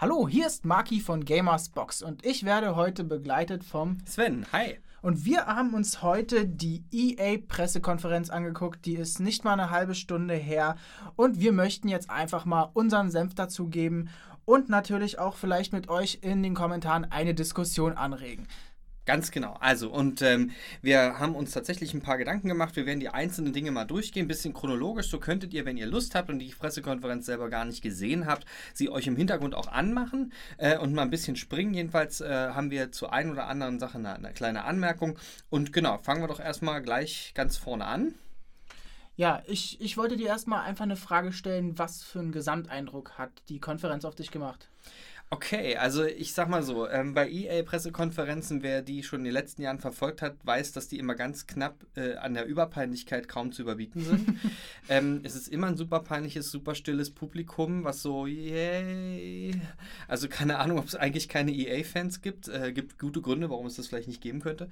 Hallo, hier ist Maki von Gamers Box und ich werde heute begleitet vom Sven. Hi. Und wir haben uns heute die EA-Pressekonferenz angeguckt. Die ist nicht mal eine halbe Stunde her. Und wir möchten jetzt einfach mal unseren Senf dazugeben und natürlich auch vielleicht mit euch in den Kommentaren eine Diskussion anregen. Ganz genau. Also, und ähm, wir haben uns tatsächlich ein paar Gedanken gemacht. Wir werden die einzelnen Dinge mal durchgehen, ein bisschen chronologisch. So könntet ihr, wenn ihr Lust habt und die Pressekonferenz selber gar nicht gesehen habt, sie euch im Hintergrund auch anmachen äh, und mal ein bisschen springen. Jedenfalls äh, haben wir zu ein oder anderen Sache eine, eine kleine Anmerkung. Und genau, fangen wir doch erstmal gleich ganz vorne an. Ja, ich, ich wollte dir erstmal einfach eine Frage stellen, was für einen Gesamteindruck hat die Konferenz auf dich gemacht? Okay, also ich sag mal so, ähm, bei EA-Pressekonferenzen, wer die schon in den letzten Jahren verfolgt hat, weiß, dass die immer ganz knapp äh, an der Überpeinlichkeit kaum zu überbieten sind. ähm, es ist immer ein super peinliches, super stilles Publikum, was so, yay. Also keine Ahnung, ob es eigentlich keine EA-Fans gibt. Äh, gibt gute Gründe, warum es das vielleicht nicht geben könnte.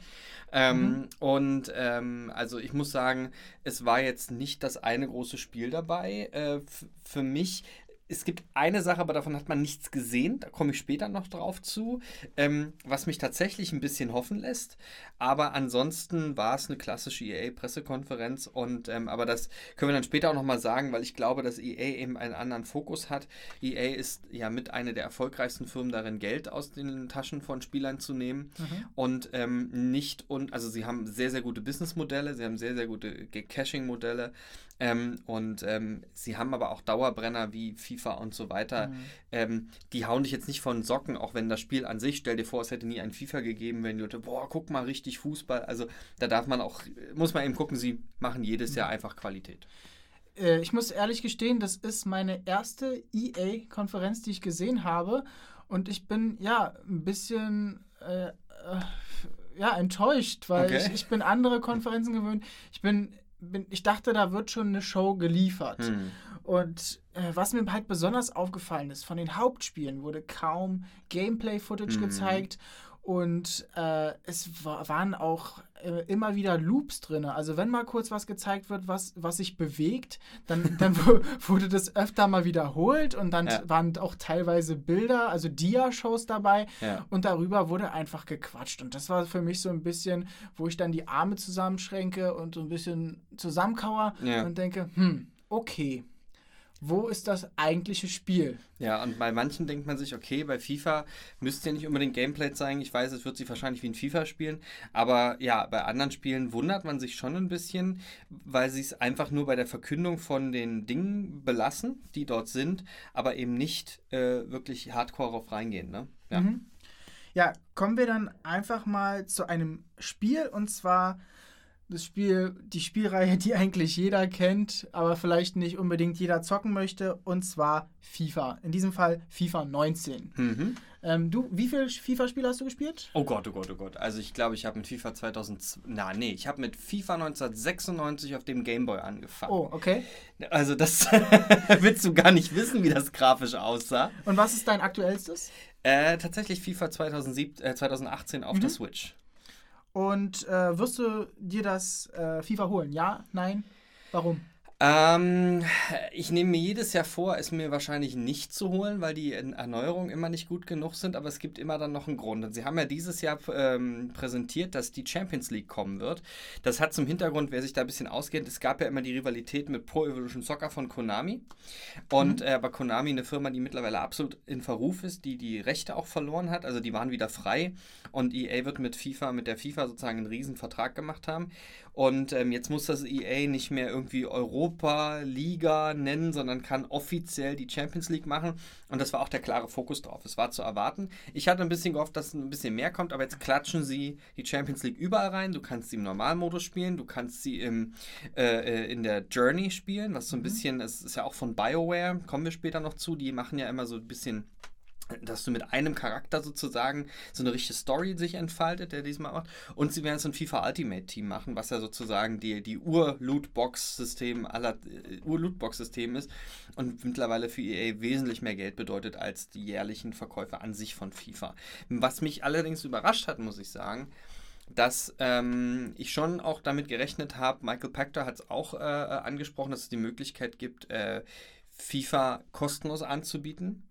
Ähm, mhm. Und ähm, also ich muss sagen, es war jetzt nicht das eine große Spiel dabei. Äh, für mich es gibt eine Sache, aber davon hat man nichts gesehen. Da komme ich später noch drauf zu, ähm, was mich tatsächlich ein bisschen hoffen lässt. Aber ansonsten war es eine klassische EA-Pressekonferenz und ähm, aber das können wir dann später auch nochmal sagen, weil ich glaube, dass EA eben einen anderen Fokus hat. EA ist ja mit einer der erfolgreichsten Firmen darin, Geld aus den Taschen von Spielern zu nehmen mhm. und ähm, nicht und also sie haben sehr sehr gute Businessmodelle, sie haben sehr sehr gute Caching-Modelle ähm, und ähm, sie haben aber auch Dauerbrenner wie FIFA und so weiter. Mhm. Ähm, die hauen dich jetzt nicht von Socken, auch wenn das Spiel an sich, stell dir vor, es hätte nie ein FIFA gegeben, wenn die Leute, boah, guck mal, richtig Fußball. Also da darf man auch, muss man eben gucken, sie machen jedes Jahr mhm. einfach Qualität. Äh, ich muss ehrlich gestehen, das ist meine erste EA-Konferenz, die ich gesehen habe. Und ich bin ja ein bisschen äh, äh, ja, enttäuscht, weil okay. ich, ich bin andere Konferenzen gewöhnt. Ich bin bin, ich dachte, da wird schon eine Show geliefert. Hm. Und äh, was mir halt besonders aufgefallen ist, von den Hauptspielen wurde kaum Gameplay-Footage hm. gezeigt und äh, es war, waren auch äh, immer wieder Loops drin. Also wenn mal kurz was gezeigt wird, was, was sich bewegt, dann, dann wurde das öfter mal wiederholt und dann ja. waren auch teilweise Bilder, also Dia-Shows dabei ja. und darüber wurde einfach gequatscht. Und das war für mich so ein bisschen, wo ich dann die Arme zusammenschränke und so ein bisschen zusammenkauer ja. und denke, hm, okay wo ist das eigentliche Spiel? Ja, und bei manchen denkt man sich, okay, bei FIFA müsste ja nicht unbedingt Gameplay zeigen. Ich weiß, es wird sich wahrscheinlich wie ein FIFA spielen. Aber ja, bei anderen Spielen wundert man sich schon ein bisschen, weil sie es einfach nur bei der Verkündung von den Dingen belassen, die dort sind, aber eben nicht äh, wirklich hardcore auf reingehen. Ne? Ja. Mhm. ja, kommen wir dann einfach mal zu einem Spiel und zwar das Spiel, die Spielreihe, die eigentlich jeder kennt, aber vielleicht nicht unbedingt jeder zocken möchte, und zwar FIFA. In diesem Fall FIFA 19. Mhm. Ähm, du, wie viele FIFA-Spiele hast du gespielt? Oh Gott, oh Gott, oh Gott. Also ich glaube, ich habe mit FIFA 2000, na nee, ich habe mit FIFA 1996 auf dem Gameboy angefangen. Oh, okay. Also das willst du gar nicht wissen, wie das grafisch aussah. Und was ist dein aktuellstes? Äh, tatsächlich FIFA 2007, äh, 2018 auf mhm. der Switch. Und äh, wirst du dir das äh, FIFA holen? Ja? Nein? Warum? Ähm, ich nehme mir jedes Jahr vor, es mir wahrscheinlich nicht zu holen, weil die Erneuerungen immer nicht gut genug sind, aber es gibt immer dann noch einen Grund. Und sie haben ja dieses Jahr ähm, präsentiert, dass die Champions League kommen wird. Das hat zum Hintergrund, wer sich da ein bisschen auskennt, es gab ja immer die Rivalität mit Pro Evolution Soccer von Konami. Und mhm. äh, bei Konami eine Firma, die mittlerweile absolut in Verruf ist, die die Rechte auch verloren hat, also die waren wieder frei. Und EA wird mit FIFA, mit der FIFA sozusagen einen riesen Vertrag gemacht haben. Und ähm, jetzt muss das EA nicht mehr irgendwie Europa Liga nennen, sondern kann offiziell die Champions League machen. Und das war auch der klare Fokus drauf. Es war zu erwarten. Ich hatte ein bisschen gehofft, dass ein bisschen mehr kommt, aber jetzt klatschen sie die Champions League überall rein. Du kannst sie im Normalmodus spielen, du kannst sie im, äh, äh in der Journey spielen, was so ein mhm. bisschen, es ist ja auch von BioWare, kommen wir später noch zu, die machen ja immer so ein bisschen dass du mit einem Charakter sozusagen so eine richtige Story sich entfaltet, der diesmal macht. Und sie werden so ein FIFA Ultimate Team machen, was ja sozusagen die, die Ur-Lootbox-System aller äh, Ur-Lootbox-System ist und mittlerweile für EA wesentlich mehr Geld bedeutet als die jährlichen Verkäufe an sich von FIFA. Was mich allerdings überrascht hat, muss ich sagen, dass ähm, ich schon auch damit gerechnet habe, Michael Pachter hat es auch äh, angesprochen, dass es die Möglichkeit gibt, äh, FIFA kostenlos anzubieten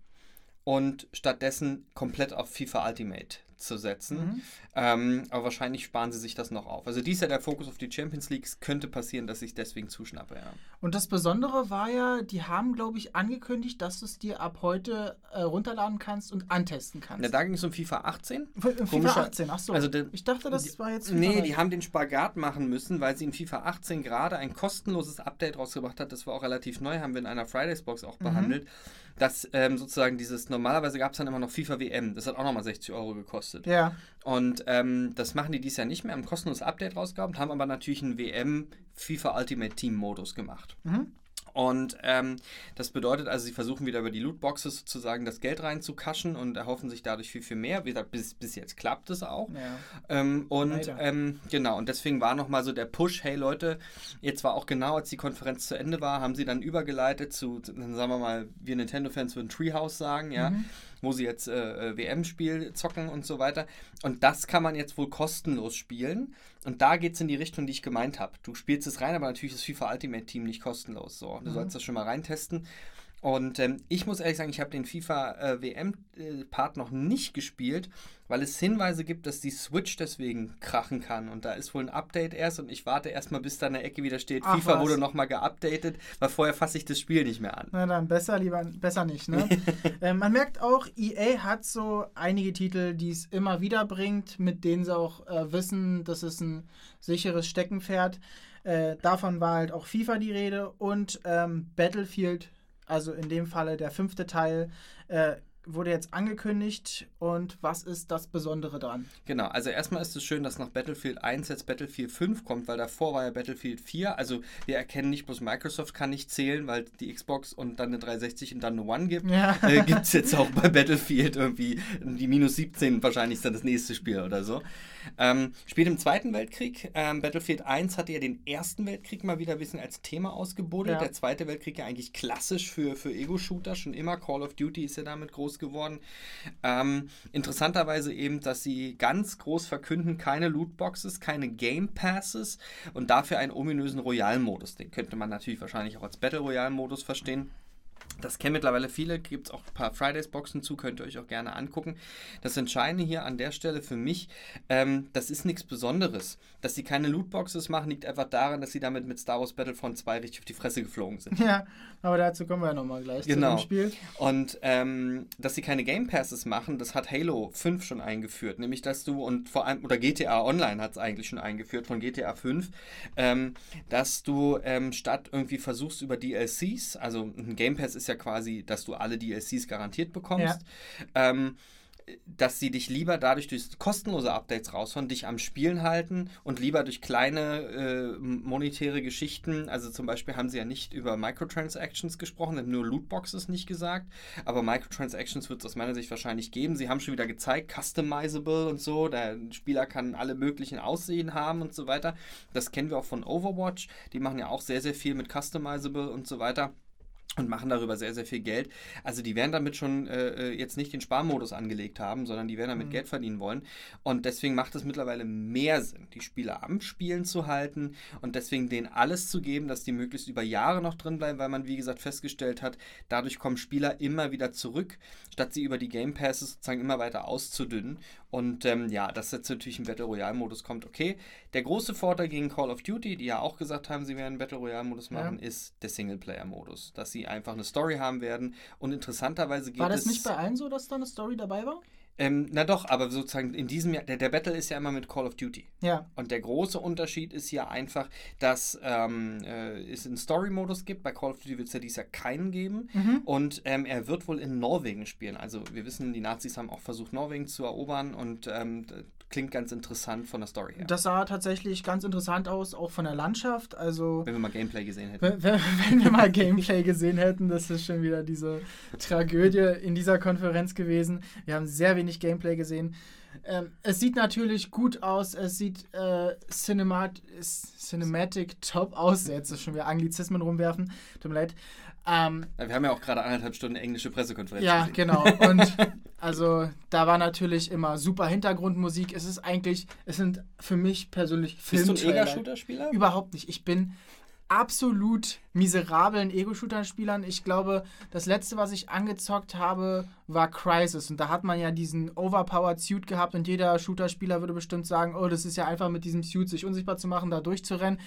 und stattdessen komplett auf FIFA Ultimate zu setzen. Mhm. Ähm, aber wahrscheinlich sparen sie sich das noch auf. Also dies Jahr der Fokus auf die Champions League. Es könnte passieren, dass ich deswegen zuschnappe. Ja. Und das Besondere war ja, die haben, glaube ich, angekündigt, dass du es dir ab heute äh, runterladen kannst und antesten kannst. Ja, da ging es um FIFA 18. FIFA Komischer, 18, ach so. Also der, ich dachte, das die, war jetzt FIFA Nee, die haben den Spagat machen müssen, weil sie in FIFA 18 gerade ein kostenloses Update rausgebracht hat. Das war auch relativ neu, haben wir in einer Fridays-Box auch mhm. behandelt. Dass ähm, sozusagen dieses, normalerweise gab es dann immer noch FIFA WM. Das hat auch nochmal 60 Euro gekostet. Ja. Und ähm, das machen die dieses Jahr nicht mehr, haben ein kostenloses Update rausgehauen, haben aber natürlich einen WM FIFA Ultimate Team Modus gemacht. Mhm. Und ähm, das bedeutet also, sie versuchen wieder über die Lootboxes sozusagen das Geld reinzukaschen und erhoffen sich dadurch viel, viel mehr. Wie gesagt, bis, bis jetzt klappt es auch. Ja. Ähm, und ähm, genau, und deswegen war nochmal so der Push, hey Leute, jetzt war auch genau, als die Konferenz zu Ende war, haben sie dann übergeleitet zu, dann sagen wir mal, wir Nintendo-Fans würden Treehouse sagen, ja. Mhm wo sie jetzt äh, äh WM-Spiel zocken und so weiter. Und das kann man jetzt wohl kostenlos spielen. Und da geht es in die Richtung, die ich gemeint habe. Du spielst es rein, aber natürlich ist FIFA Ultimate Team nicht kostenlos. So, du mhm. sollst das schon mal reintesten. Und ähm, ich muss ehrlich sagen, ich habe den FIFA äh, WM-Part äh, noch nicht gespielt, weil es Hinweise gibt, dass die Switch deswegen krachen kann. Und da ist wohl ein Update erst und ich warte erstmal, bis da eine Ecke wieder steht. Ach, FIFA was? wurde nochmal geupdatet, weil vorher fasse ich das Spiel nicht mehr an. Na dann, besser lieber, besser nicht, ne? äh, man merkt auch, EA hat so einige Titel, die es immer wieder bringt, mit denen sie auch äh, wissen, das ist ein sicheres Steckenpferd. Äh, davon war halt auch FIFA die Rede und ähm, Battlefield also in dem Falle der fünfte Teil, äh, wurde jetzt angekündigt und was ist das Besondere dran? Genau, also erstmal ist es schön, dass nach Battlefield 1 jetzt Battlefield 5 kommt, weil davor war ja Battlefield 4. Also wir erkennen nicht bloß Microsoft kann nicht zählen, weil die Xbox und dann eine 360 und dann eine One gibt. Ja. Äh, gibt es jetzt auch bei Battlefield irgendwie die minus 17 wahrscheinlich ist dann das nächste Spiel oder so. Ähm, spielt im Zweiten Weltkrieg. Ähm, Battlefield 1 hatte ja den Ersten Weltkrieg mal wieder ein bisschen als Thema ausgebuddelt. Ja. Der Zweite Weltkrieg ja eigentlich klassisch für, für Ego-Shooter, schon immer. Call of Duty ist ja damit groß geworden. Ähm, interessanterweise eben, dass sie ganz groß verkünden, keine Lootboxes, keine Game Passes und dafür einen ominösen Royal-Modus. Den könnte man natürlich wahrscheinlich auch als Battle Royale-Modus verstehen. Das kennen mittlerweile viele, gibt es auch ein paar Fridays-Boxen zu, könnt ihr euch auch gerne angucken. Das Entscheidende hier an der Stelle für mich, ähm, das ist nichts Besonderes. Dass sie keine Lootboxes machen, liegt einfach daran, dass sie damit mit Star Wars Battlefront 2 richtig auf die Fresse geflogen sind. Ja, aber dazu kommen wir ja nochmal gleich genau. zu dem Spiel. Und ähm, dass sie keine Game Passes machen, das hat Halo 5 schon eingeführt. Nämlich, dass du, und vor allem, oder GTA Online hat es eigentlich schon eingeführt von GTA 5, ähm, dass du ähm, statt irgendwie versuchst über DLCs, also ein Game Pass ist ja quasi, dass du alle DLCs garantiert bekommst. Ja. Ähm, dass sie dich lieber dadurch durch kostenlose Updates raushauen, dich am Spielen halten und lieber durch kleine äh, monetäre Geschichten, also zum Beispiel haben sie ja nicht über Microtransactions gesprochen, haben nur Lootboxes nicht gesagt, aber Microtransactions wird es aus meiner Sicht wahrscheinlich geben. Sie haben schon wieder gezeigt, customizable und so, der Spieler kann alle möglichen Aussehen haben und so weiter. Das kennen wir auch von Overwatch, die machen ja auch sehr, sehr viel mit customizable und so weiter und machen darüber sehr, sehr viel Geld. Also die werden damit schon äh, äh, jetzt nicht den Sparmodus angelegt haben, sondern die werden damit mhm. Geld verdienen wollen. Und deswegen macht es mittlerweile mehr Sinn, die Spieler am Spielen zu halten und deswegen denen alles zu geben, dass die möglichst über Jahre noch drin bleiben, weil man, wie gesagt, festgestellt hat, dadurch kommen Spieler immer wieder zurück, statt sie über die Game Passes sozusagen immer weiter auszudünnen. Und ähm, ja, dass jetzt natürlich ein Battle Royale-Modus kommt, okay. Der große Vorteil gegen Call of Duty, die ja auch gesagt haben, sie werden einen Battle Royale-Modus machen, ja. ist der Singleplayer-Modus. Dass sie einfach eine Story haben werden. Und interessanterweise geht es. War das nicht bei allen so, dass da eine Story dabei war? Ähm, na doch, aber sozusagen in diesem Jahr, der, der, Battle ist ja immer mit Call of Duty. Ja. Und der große Unterschied ist ja einfach, dass ähm, äh, es einen Story-Modus gibt. Bei Call of Duty wird es ja dieses Jahr keinen geben. Mhm. Und ähm, er wird wohl in Norwegen spielen. Also wir wissen, die Nazis haben auch versucht, Norwegen zu erobern und ähm, klingt ganz interessant von der Story her. Das sah tatsächlich ganz interessant aus, auch von der Landschaft. Also wenn wir mal Gameplay gesehen hätten. Wenn, wenn wir mal Gameplay gesehen hätten, das ist schon wieder diese Tragödie in dieser Konferenz gewesen. Wir haben sehr wenig Gameplay gesehen. Ähm, es sieht natürlich gut aus, es sieht äh, Cinemat Cinematic top aus. Jetzt ist schon wieder Anglizismen rumwerfen. Tut mir leid. Ähm, wir haben ja auch gerade anderthalb Stunden englische Pressekonferenz. Ja, gesehen. genau. Und also da war natürlich immer super Hintergrundmusik. Es ist eigentlich, es sind für mich persönlich Filmtrailer. Bist du ein Ega-Shooter-Spieler? Überhaupt nicht. Ich bin absolut miserablen Ego-Shooter-Spielern. Ich glaube, das letzte, was ich angezockt habe, war Crisis. Und da hat man ja diesen overpowered Suit gehabt und jeder Shooter-Spieler würde bestimmt sagen, oh, das ist ja einfach mit diesem Suit sich unsichtbar zu machen, da durchzurennen.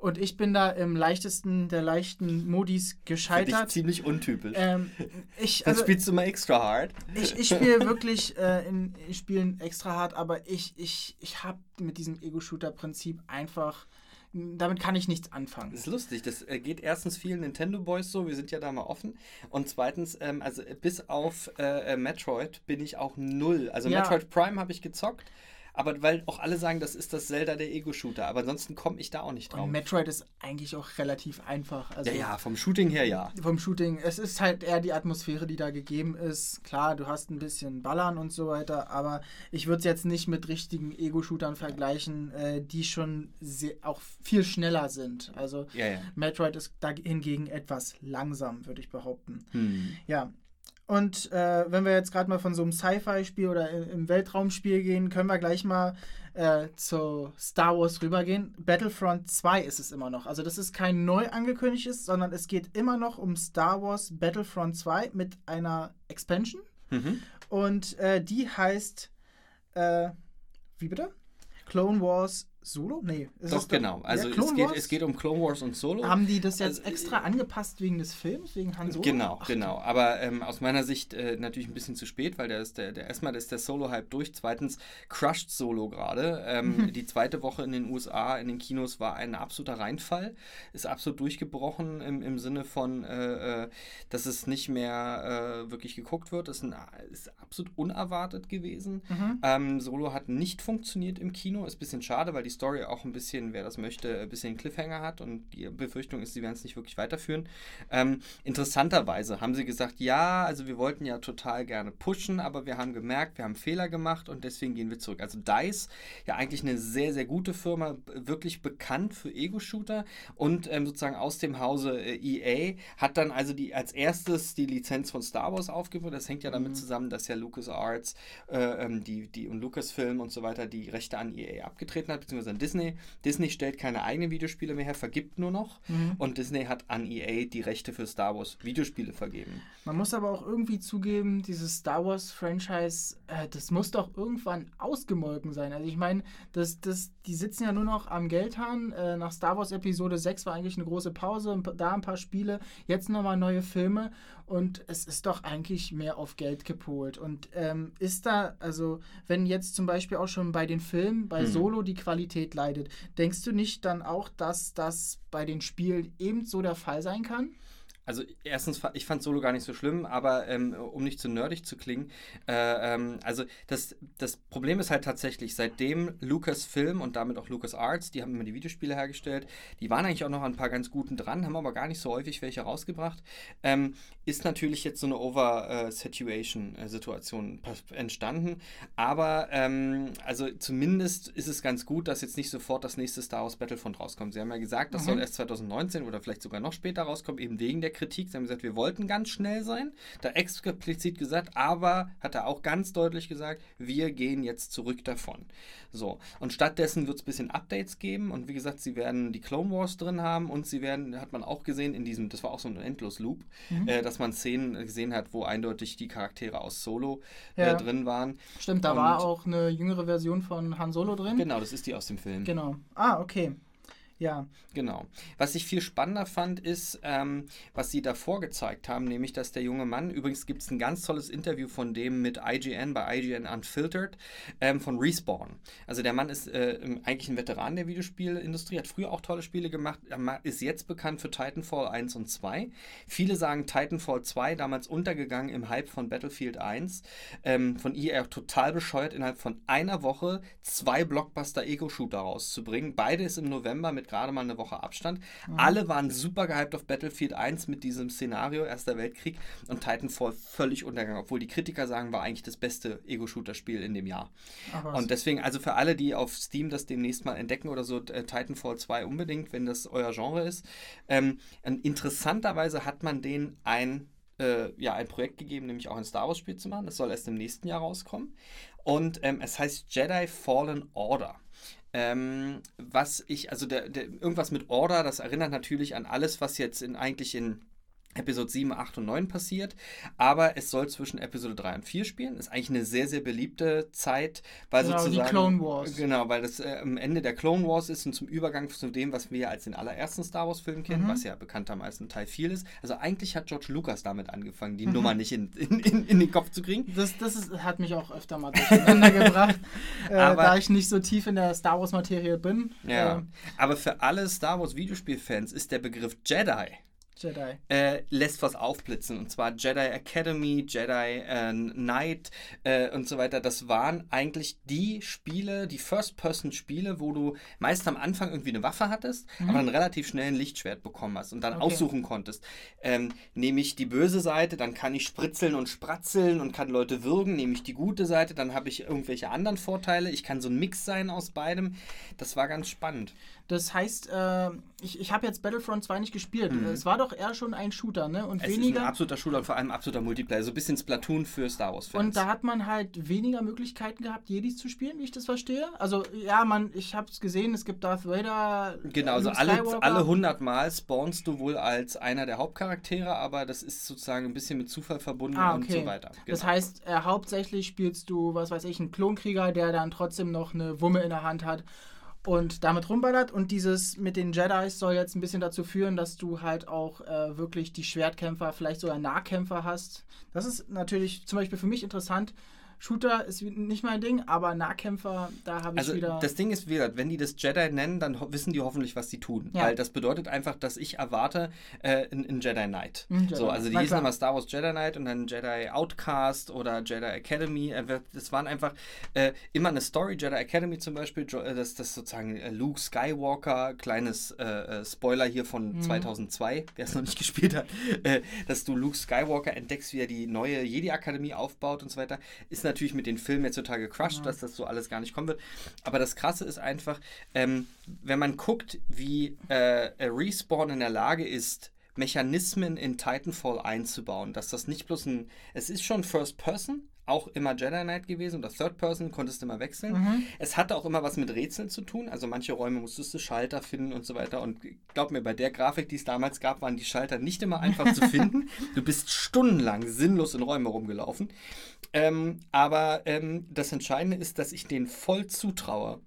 Und ich bin da im leichtesten der leichten Modis gescheitert. ziemlich untypisch. Ähm, ich, Dann spielst du mal extra hard. Ich, ich spiele wirklich äh, in Spielen extra hart, aber ich, ich, ich habe mit diesem Ego-Shooter-Prinzip einfach damit kann ich nichts anfangen. Das ist lustig. Das äh, geht erstens vielen Nintendo Boys so, wir sind ja da mal offen. Und zweitens, ähm, also bis auf äh, äh Metroid bin ich auch null. Also ja. Metroid Prime habe ich gezockt. Aber weil auch alle sagen, das ist das Zelda der Ego-Shooter. Aber ansonsten komme ich da auch nicht drauf. Und Metroid ist eigentlich auch relativ einfach. Also ja, ja, vom Shooting her ja. Vom Shooting. Es ist halt eher die Atmosphäre, die da gegeben ist. Klar, du hast ein bisschen Ballern und so weiter. Aber ich würde es jetzt nicht mit richtigen Ego-Shootern vergleichen, äh, die schon sehr, auch viel schneller sind. Also ja, ja. Metroid ist da hingegen etwas langsam, würde ich behaupten. Hm. Ja, und äh, wenn wir jetzt gerade mal von so einem Sci-Fi-Spiel oder im Weltraumspiel gehen, können wir gleich mal äh, zu Star Wars rübergehen. Battlefront 2 ist es immer noch. Also das ist kein neu angekündigtes, sondern es geht immer noch um Star Wars Battlefront 2 mit einer Expansion. Mhm. Und äh, die heißt, äh, wie bitte? Clone Wars Solo? Nee. Ist doch, genau. Also ja, es, geht, es geht um Clone Wars und Solo. Haben die das jetzt also, extra angepasst wegen des Films, wegen Han Solo? Genau, Ach, genau. Aber ähm, aus meiner Sicht äh, natürlich ein bisschen zu spät, weil der ist der, der erstmal ist der Solo-Hype durch. Zweitens crushed Solo gerade. Ähm, mhm. Die zweite Woche in den USA, in den Kinos, war ein absoluter Reinfall. Ist absolut durchgebrochen im, im Sinne von, äh, äh dass es nicht mehr äh, wirklich geguckt wird. Das ist, ein, ist absolut unerwartet gewesen. Mhm. Ähm, Solo hat nicht funktioniert im Kino. Ist ein bisschen schade, weil die Story auch ein bisschen, wer das möchte, ein bisschen Cliffhanger hat und die Befürchtung ist, sie werden es nicht wirklich weiterführen. Ähm, interessanterweise haben sie gesagt, ja, also wir wollten ja total gerne pushen, aber wir haben gemerkt, wir haben Fehler gemacht und deswegen gehen wir zurück. Also DICE, ja eigentlich eine sehr, sehr gute Firma, wirklich bekannt für Ego-Shooter und ähm, sozusagen aus dem Hause äh, EA hat dann also die als erstes die Lizenz von Star Wars aufgebaut. Das hängt ja damit mhm. zusammen, dass ja LucasArts äh, ähm, die, die und Lucasfilm und so weiter die Rechte an EA abgetreten hat, beziehungsweise an Disney. Disney stellt keine eigenen Videospiele mehr her, vergibt nur noch. Mhm. Und Disney hat an EA die Rechte für Star Wars Videospiele vergeben. Man muss aber auch irgendwie zugeben, dieses Star Wars Franchise, äh, das muss doch irgendwann ausgemolken sein. Also ich meine, das, das, die sitzen ja nur noch am Geldhahn. Äh, nach Star Wars Episode 6 war eigentlich eine große Pause, da ein paar Spiele, jetzt nochmal neue Filme und es ist doch eigentlich mehr auf Geld gepolt. Und ähm, ist da, also wenn jetzt zum Beispiel auch schon bei den Filmen, bei hm. Solo die Qualität leidet, denkst du nicht dann auch, dass das bei den Spielen ebenso der Fall sein kann? Also erstens, ich fand Solo gar nicht so schlimm, aber ähm, um nicht zu nerdig zu klingen, äh, ähm, also das, das Problem ist halt tatsächlich, seitdem Lucasfilm und damit auch LucasArts, die haben immer die Videospiele hergestellt, die waren eigentlich auch noch an ein paar ganz guten dran, haben aber gar nicht so häufig welche rausgebracht, ähm, ist natürlich jetzt so eine Over-Situation-Situation äh, entstanden, aber ähm, also zumindest ist es ganz gut, dass jetzt nicht sofort das nächste Star Wars Battlefront rauskommt. Sie haben ja gesagt, das mhm. soll erst 2019 oder vielleicht sogar noch später rauskommen, eben wegen der Kritik. Sie haben gesagt, wir wollten ganz schnell sein. Da explizit gesagt, aber hat er auch ganz deutlich gesagt, wir gehen jetzt zurück davon. So. Und stattdessen wird es ein bisschen Updates geben. Und wie gesagt, sie werden die Clone Wars drin haben und sie werden, hat man auch gesehen, in diesem, das war auch so ein Endlos-Loop, mhm. äh, dass man Szenen gesehen hat, wo eindeutig die Charaktere aus Solo äh, ja. äh, drin waren. Stimmt, da und war auch eine jüngere Version von Han Solo drin. Genau, das ist die aus dem Film. Genau. Ah, okay. Ja. Genau. Was ich viel spannender fand, ist, ähm, was sie davor gezeigt haben, nämlich, dass der junge Mann, übrigens gibt es ein ganz tolles Interview von dem mit IGN bei IGN Unfiltered ähm, von Respawn. Also der Mann ist äh, eigentlich ein Veteran der Videospielindustrie, hat früher auch tolle Spiele gemacht, ist jetzt bekannt für Titanfall 1 und 2. Viele sagen Titanfall 2 damals untergegangen im Hype von Battlefield 1. Ähm, von EA total bescheuert, innerhalb von einer Woche zwei Blockbuster-Ego-Shooter rauszubringen. Beide ist im November mit gerade mal eine Woche Abstand. Mhm. Alle waren super gehypt auf Battlefield 1 mit diesem Szenario, Erster Weltkrieg und Titanfall völlig untergegangen, obwohl die Kritiker sagen, war eigentlich das beste Ego-Shooter-Spiel in dem Jahr. Ach, und deswegen, also für alle, die auf Steam das demnächst mal entdecken oder so, äh, Titanfall 2 unbedingt, wenn das euer Genre ist. Ähm, interessanterweise hat man denen ein äh, ja, ein Projekt gegeben, nämlich auch ein Star Wars-Spiel zu machen. Das soll erst im nächsten Jahr rauskommen. Und ähm, es heißt Jedi Fallen Order. Ähm, was ich, also der, der, irgendwas mit Order, das erinnert natürlich an alles, was jetzt in, eigentlich in Episode 7, 8 und 9 passiert, aber es soll zwischen Episode 3 und 4 spielen. Ist eigentlich eine sehr, sehr beliebte Zeit, weil Genau, die sozusagen. Clone Wars. Genau, weil das äh, am Ende der Clone Wars ist und zum Übergang zu dem, was wir als den allerersten Star Wars-Film kennen, Mhm. was ja bekanntermaßen Teil 4 ist. Also eigentlich hat George Lucas damit angefangen, Mhm. die Nummer nicht in, in, in, in den Kopf zu kriegen. Das, das ist, hat mich auch öfter mal durcheinander gebracht, äh, Aber- da ich nicht so tief in der Star Wars-Materie bin. Ja. Äh, Aber für alle Star Wars Videospielfans ist der Begriff Jedi Jedi. äh, lässt was aufblitzen. Und zwar Jedi Academy, Jedi äh, Knight äh, und so weiter. Das waren eigentlich die Spiele, die First-Person-Spiele, wo du meist am Anfang irgendwie eine Waffe hattest, aber dann relativ schnell ein Lichtschwert bekommen hast und dann Okay. aussuchen konntest. Ähm, nehme ich die böse Seite, dann kann ich spritzeln und spratzeln und kann Leute würgen. Nehme ich die gute Seite, dann habe ich irgendwelche anderen Vorteile. Ich kann so ein Mix sein aus beidem. Das war ganz spannend. Das heißt, äh, ich, ich habe jetzt Battlefront 2 nicht gespielt. Es war doch eher schon ein Shooter, ne? Und Mhm. Es ist ein weniger. absoluter Shooter und vor allem absoluter Multiplayer. So ein bisschen Splatoon für Star Wars-Fans. Und da hat man halt weniger Möglichkeiten gehabt, Jedis zu spielen, wie ich das verstehe. Also, ja, man, ich habe es gesehen, es gibt Darth Vader. Genau, also alle, alle 100 Mal spawnst du wohl als einer der Hauptcharaktere, aber das ist sozusagen ein bisschen mit Zufall verbunden Ah, und okay. so weiter. Das Genau. heißt, äh, hauptsächlich spielst du, was weiß ich, einen Klonkrieger, der dann trotzdem noch eine Wumme in der Hand hat und damit rumballert. Und dieses mit den Jedis soll jetzt ein bisschen dazu führen, dass du halt auch äh, wirklich die Schwertkämpfer, vielleicht sogar Nahkämpfer hast. Das ist natürlich zum Beispiel für mich interessant. Shooter ist nicht mein Ding, aber Nahkämpfer, da habe ich Also wieder. das Ding ist, wie gesagt, wenn die das Jedi nennen, dann wissen die hoffentlich, was sie tun. Ja. Weil das bedeutet einfach, dass ich erwarte äh, einen Jedi Knight. Jedi So, also die hießen immer Star Wars Jedi Knight und dann Jedi Outcast oder Jedi Academy. Äh, Das waren einfach äh, immer eine Story. Jedi Academy zum Beispiel, äh, das, das sozusagen äh, Luke Skywalker, kleines äh, Spoiler hier von Mhm. 2002, wer es noch nicht gespielt hat, dass du Luke Skywalker entdeckst, wie er die neue Jedi Akademie aufbaut und so weiter, ist natürlich mit den Filmen jetzt total gecrushed, Ja. dass das so alles gar nicht kommen wird. Aber das Krasse ist einfach, ähm, wenn man guckt, wie äh, äh, Respawn in der Lage ist, Mechanismen in Titanfall einzubauen, dass das nicht bloß ein, es ist schon First Person, auch immer Jedi Knight gewesen oder Third Person, konntest du immer wechseln. Mhm. Es hatte auch immer was mit Rätseln zu tun, also manche Räume musstest du Schalter finden und so weiter und glaub mir, bei der Grafik, die es damals gab, waren die Schalter nicht immer einfach zu finden. Du bist stundenlang sinnlos in Räumen rumgelaufen. Ähm, aber ähm, das Entscheidende ist, dass ich denen voll zutraue,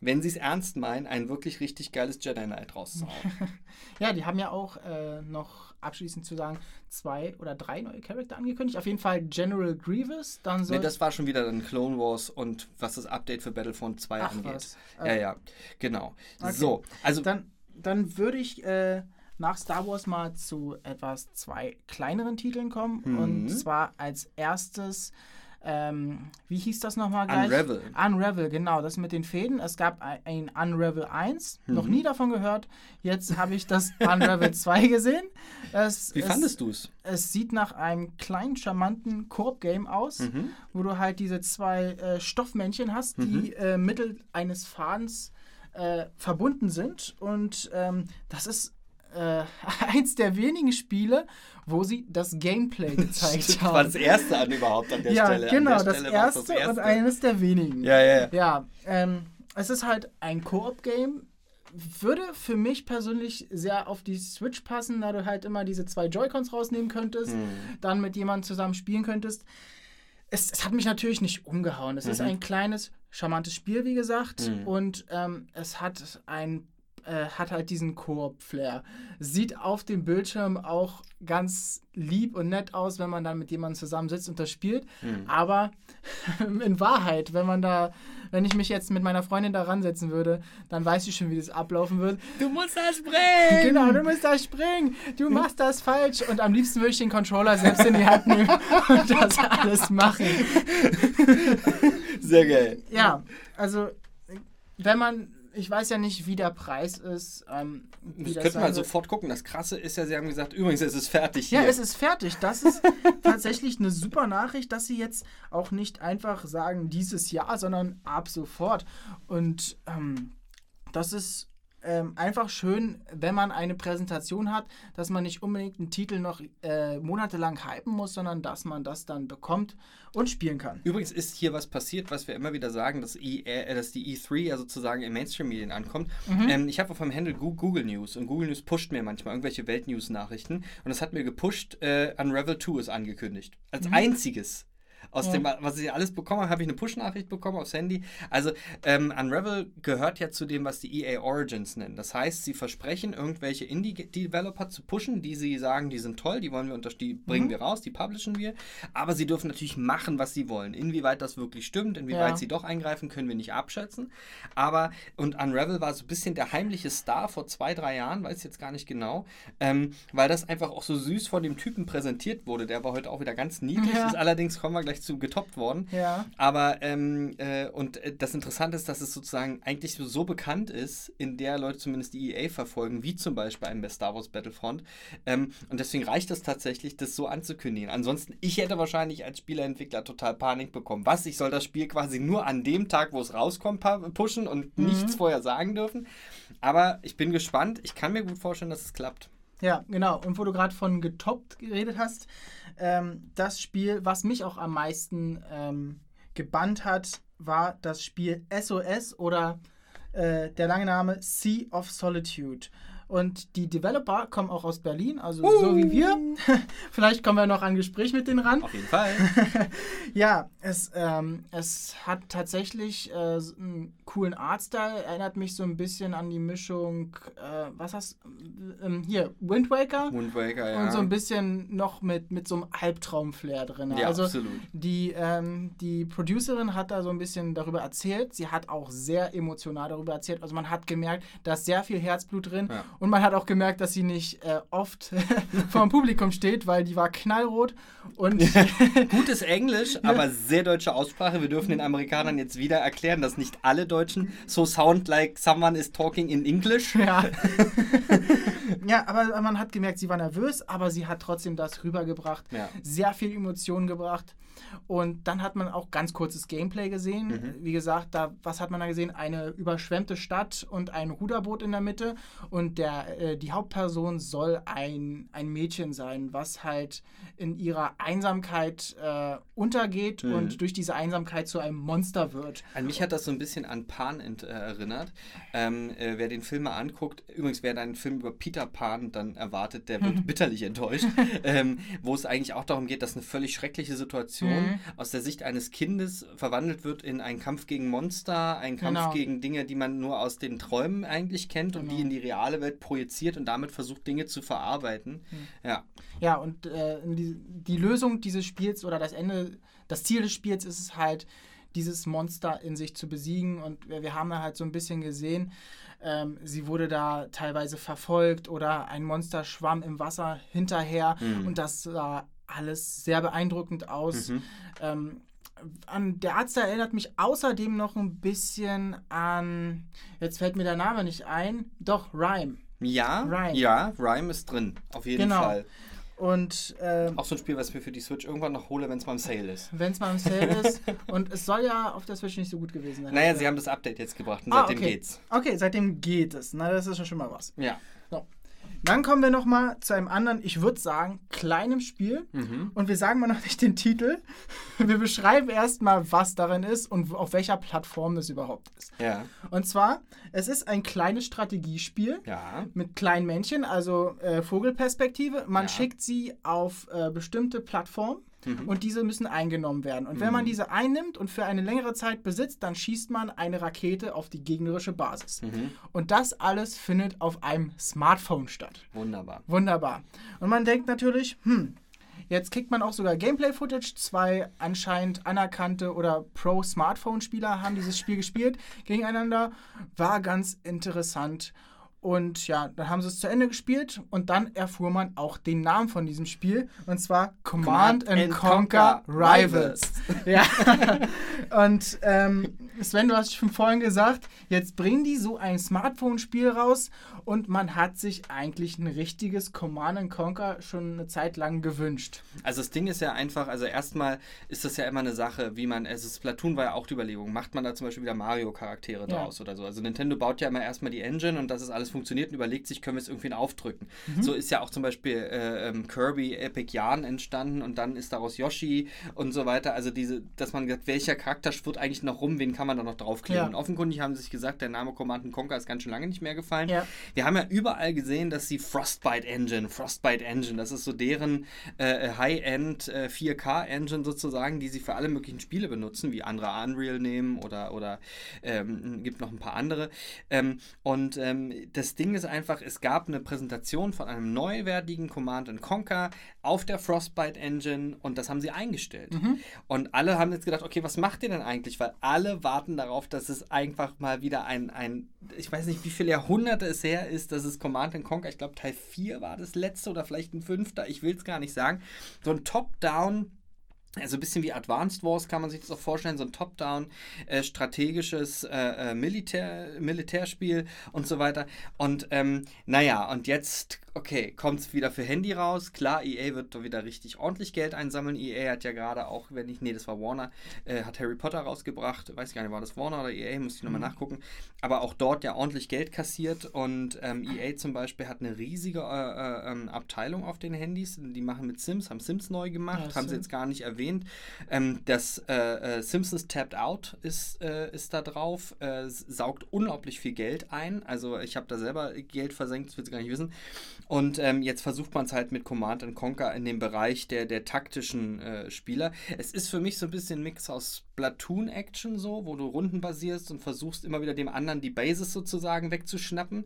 wenn sie es ernst meinen, ein wirklich richtig geiles Jedi Knight rauszuhauen. Ja, die haben ja auch äh, noch abschließend zu sagen, zwei oder drei neue Charakter angekündigt. Auf jeden Fall General Grievous, dann Nee, das war schon wieder dann Clone Wars und was das Update für Battlefront 2 Ach, angeht. was. Ja, ja, genau. Okay. So, also dann, dann würde ich äh, nach Star Wars mal zu etwas zwei kleineren Titeln kommen. Mhm. Und zwar als erstes, ähm, wie hieß das nochmal gleich? Unravel. Unravel, genau, das mit den Fäden. Es gab ein, Unravel 1, noch Mhm. nie davon gehört. Jetzt habe ich das Unravel 2 gesehen. Es, wie es, fandest du es? Es sieht nach einem kleinen, charmanten Koop-Game aus, Mhm. wo du halt diese zwei äh, Stoffmännchen hast, die äh, mittels eines Fadens äh, verbunden sind. Und ähm, das ist äh, eins der wenigen Spiele, wo sie das Gameplay gezeigt Das war das haben. erste an überhaupt an der Ja, Stelle. genau, an der das, Stelle war es erste und eines der wenigen. Ja, ja, ja. Ja, ähm, es ist halt ein Koop-Game. Würde für mich persönlich sehr auf die Switch passen, da du halt immer diese zwei Joy-Cons rausnehmen könntest, Hm. dann mit jemandem zusammen spielen könntest. Es, es hat mich natürlich nicht umgehauen. Es ist Mhm. ein kleines, charmantes Spiel, wie gesagt, Mhm. und ähm, es hat ein äh, hat halt diesen Koop-Flair. Sieht auf dem Bildschirm auch ganz lieb und nett aus, wenn man dann mit jemandem zusammensitzt und das spielt. Hm. Aber in Wahrheit, wenn man da, wenn ich mich jetzt mit meiner Freundin da ransetzen würde, dann weiß ich schon, wie das ablaufen wird. Du musst da springen! Genau, du musst da springen, du machst das falsch und am liebsten würde ich den Controller selbst in die Hand nehmen und das alles machen. Sehr geil. Ja, also wenn man, ich weiß ja nicht, wie der Preis ist. Ähm, Das das sein halt wird. sofort gucken. Das Krasse ist ja, sie haben gesagt, übrigens, es ist fertig Ja, hier. es ist fertig. Das ist tatsächlich eine super Nachricht, dass sie jetzt auch nicht einfach sagen dieses Jahr, sondern ab sofort. Und ähm, das ist ähm, einfach schön, wenn man eine Präsentation hat, dass man nicht unbedingt einen Titel noch äh, monatelang hypen muss, sondern dass man das dann bekommt und spielen kann. Übrigens ist hier was passiert, was wir immer wieder sagen, dass, e, äh, dass die E3 ja sozusagen in Mainstream-Medien ankommt. Mhm. Ähm, ich habe auf meinem Handle Google News und Google News pusht mir manchmal irgendwelche Weltnews-Nachrichten und es hat mir gepusht, äh, Unravel 2 ist angekündigt. Als mhm. einziges aus ja. dem, was ich alles bekommen habe, habe ich eine Push-Nachricht bekommen aufs Handy. Also ähm, Unravel gehört ja zu dem, was die EA Origins nennen. Das heißt, sie versprechen, irgendwelche Indie-Developer zu pushen, die sie sagen, die sind toll, die wollen wir unter die bringen mhm. wir raus, die publishen wir. Aber sie dürfen natürlich machen, was sie wollen. Inwieweit das wirklich stimmt, inwieweit ja. sie doch eingreifen, können wir nicht abschätzen. Aber, und Unravel war so ein bisschen der heimliche Star vor zwei, drei Jahren, weiß ich jetzt gar nicht genau, ähm, weil das einfach auch so süß von dem Typen präsentiert wurde. Der war heute auch wieder ganz niedlich. Ja. Ist allerdings kommen wir gleich zu getoppt worden. Ja. Aber, ähm, äh, und äh, das Interessante ist, dass es sozusagen eigentlich so, so, bekannt ist, in der Leute zumindest die EA verfolgen, wie zum Beispiel ein Star Wars Battlefront. Ähm, und deswegen reicht es tatsächlich, das so anzukündigen. Ansonsten, ich hätte wahrscheinlich als Spieleentwickler total Panik bekommen. Was? Ich soll das Spiel quasi nur an dem Tag, wo es rauskommt, pushen und mhm. nichts vorher sagen dürfen. Aber ich bin gespannt. Ich kann mir gut vorstellen, dass es klappt. Ja, genau. Und wo du gerade von getoppt geredet hast, ähm, das Spiel, was mich auch am meisten ähm, gebannt hat, war das Spiel SOS oder äh, der lange Name Sea of Solitude. Und die Developer kommen auch aus Berlin, also uh. so wie wir. Vielleicht kommen wir noch an Gespräch mit denen ran. Auf jeden Fall. ja, es, ähm, es hat tatsächlich äh, einen coolen Artstyle. Erinnert mich so ein bisschen an die Mischung, äh, was hast ähm, hier, Wind Waker. Wind Waker, ja. Und so ein bisschen noch mit, mit so einem Albtraum-Flair drin. Ja, also absolut. Die, ähm, die Producerin hat da so ein bisschen darüber erzählt. Sie hat auch sehr emotional darüber erzählt. Also man hat gemerkt, da ist sehr viel Herzblut drin. Ja. Und man hat auch gemerkt, dass sie nicht äh, oft vor dem Publikum steht, weil die war knallrot. Und Gutes Englisch, aber sehr deutsche Aussprache. Wir dürfen den Amerikanern jetzt wieder erklären, dass nicht alle Deutschen so sound like someone is talking in English. Ja. ja, aber man hat gemerkt, sie war nervös, aber sie hat trotzdem das rübergebracht. Ja. Sehr viel Emotionen gebracht. Und dann hat man auch ganz kurzes Gameplay gesehen. Mhm. Wie gesagt, da, was hat man da gesehen? Eine überschwemmte Stadt und ein Ruderboot in der Mitte. Und der, äh, die Hauptperson soll ein, ein Mädchen sein, was halt in ihrer Einsamkeit äh, untergeht mhm. und durch diese Einsamkeit zu einem Monster wird. An mich hat das so ein bisschen an Pan äh, erinnert. Ähm, äh, wer den Film mal anguckt, übrigens, wer einen Film über Peter Pan dann erwartet, der wird bitterlich enttäuscht. ähm, wo es eigentlich auch darum geht, dass eine völlig schreckliche Situation mhm. aus der Sicht eines Kindes verwandelt wird in einen Kampf gegen Monster, einen Kampf genau. gegen Dinge, die man nur aus den Träumen eigentlich kennt genau. und die genau. in die reale Welt projiziert und damit versucht, Dinge zu verarbeiten. Mhm. Ja. Ja, und äh, die, die Lösung dieses Spiels oder das Ende, das Ziel des Spiels ist es halt, dieses Monster in sich zu besiegen. Und wir, wir haben da halt so ein bisschen gesehen, ähm, sie wurde da teilweise verfolgt oder ein Monster schwamm im Wasser hinterher mhm. und das sah alles sehr beeindruckend aus. Mhm. Ähm, an der Arzt erinnert mich außerdem noch ein bisschen an, jetzt fällt mir der Name nicht ein, doch Rhyme. Ja, Rhyme. ja, Rhyme ist drin, auf jeden genau. Fall. Und, ähm, Auch so ein Spiel, was ich mir für die Switch irgendwann noch hole, wenn es mal im Sale ist. Wenn es mal im Sale ist. Und es soll ja auf der Switch nicht so gut gewesen sein. Naja, sie haben das Update jetzt gebracht und ah, seitdem okay. geht's. Okay, seitdem geht es. Na, das ist schon mal was. Ja. Dann kommen wir noch mal zu einem anderen, ich würde sagen, kleinem Spiel. Mhm. Und wir sagen mal noch nicht den Titel. Wir beschreiben erstmal, was darin ist und auf welcher Plattform das überhaupt ist. Ja. Und zwar, es ist ein kleines Strategiespiel ja. mit kleinen Männchen, also äh, Vogelperspektive. Man ja. schickt sie auf äh, bestimmte Plattformen Mhm. Und diese müssen eingenommen werden. Und wenn man mhm. diese einnimmt und für eine längere Zeit besitzt, dann schießt man eine Rakete auf die gegnerische Basis. Mhm. Und das alles findet auf einem Smartphone statt. Wunderbar. Wunderbar. Und man denkt natürlich, hm, Jetzt kriegt man auch sogar Gameplay-Footage. Zwei anscheinend anerkannte oder Pro-Smartphone-Spieler haben dieses Spiel gespielt gegeneinander. War ganz interessant. Und ja, dann haben sie es zu Ende gespielt und dann erfuhr man auch den Namen von diesem Spiel und zwar Command, Command and, Conquer, Conquer Rivals. Rivals. ja. und ähm, Sven, du hast schon vorhin gesagt, jetzt bringen die so ein Smartphone-Spiel raus und man hat sich eigentlich ein richtiges Command Conquer schon eine Zeit lang gewünscht. Also das Ding ist ja einfach, also erstmal ist das ja immer eine Sache, wie man, also Splatoon war ja auch die Überlegung, macht man da zum Beispiel wieder Mario-Charaktere ja. draus oder so. Also Nintendo baut ja immer erstmal die Engine und dass es alles funktioniert und überlegt sich, können wir es irgendwie aufdrücken. Mhm. So ist ja auch zum Beispiel äh, ähm, Kirby Epic Yarn entstanden und dann ist daraus Yoshi und so weiter. Also diese, dass man gesagt, welcher Charakter schwirrt eigentlich noch rum, wen kann man da noch draufkleben? Ja. Und offenkundig haben sie sich gesagt, der Name Command Conquer ist ganz schön lange nicht mehr gefallen. Ja. Wir haben ja überall gesehen, dass sie Frostbite Engine, Frostbite Engine, das ist so deren äh, High-End äh, 4K Engine sozusagen, die sie für alle möglichen Spiele benutzen, wie andere Unreal nehmen oder, oder ähm, gibt noch ein paar andere. Ähm, und ähm, das Ding ist einfach, es gab eine Präsentation von einem neuwertigen Command Conquer auf der Frostbite Engine und das haben sie eingestellt. Mhm. Und alle haben jetzt gedacht, okay, was macht ihr denn eigentlich? Weil alle warten darauf, dass es einfach mal wieder ein, ein ich weiß nicht, wie viele Jahrhunderte es her ist, dass es Command Conquer, ich glaube Teil 4 war das letzte oder vielleicht ein fünfter, ich will es gar nicht sagen, so ein Top-Down also ein bisschen wie Advanced Wars kann man sich das auch vorstellen, so ein Top-Down äh, strategisches äh, äh Militär, Militärspiel und so weiter. Und ähm, naja, und jetzt okay, kommt es wieder für Handy raus. Klar, EA wird da wieder richtig ordentlich Geld einsammeln. EA hat ja gerade auch, wenn ich, nee, das war Warner, äh, hat Harry Potter rausgebracht. Weiß gar nicht, war das Warner oder EA, muss ich nochmal mhm. nachgucken. Aber auch dort ja ordentlich Geld kassiert und ähm, EA zum Beispiel hat eine riesige äh, äh, ähm, Abteilung auf den Handys. Die machen mit Sims, haben Sims neu gemacht, ja, haben sie jetzt gar nicht erwähnt. Ähm, das äh, äh, Simpsons Tapped Out ist, äh, ist da drauf, saugt unglaublich viel Geld ein. Also ich habe da selber Geld versenkt, das will ich gar nicht wissen. Und ähm, jetzt versucht man es halt mit Command Conquer in dem Bereich der, der taktischen äh, Spieler. Es ist für mich so ein bisschen ein Mix aus Platoon-Action so, wo du Runden basierst und versuchst immer wieder dem anderen die Bases sozusagen wegzuschnappen.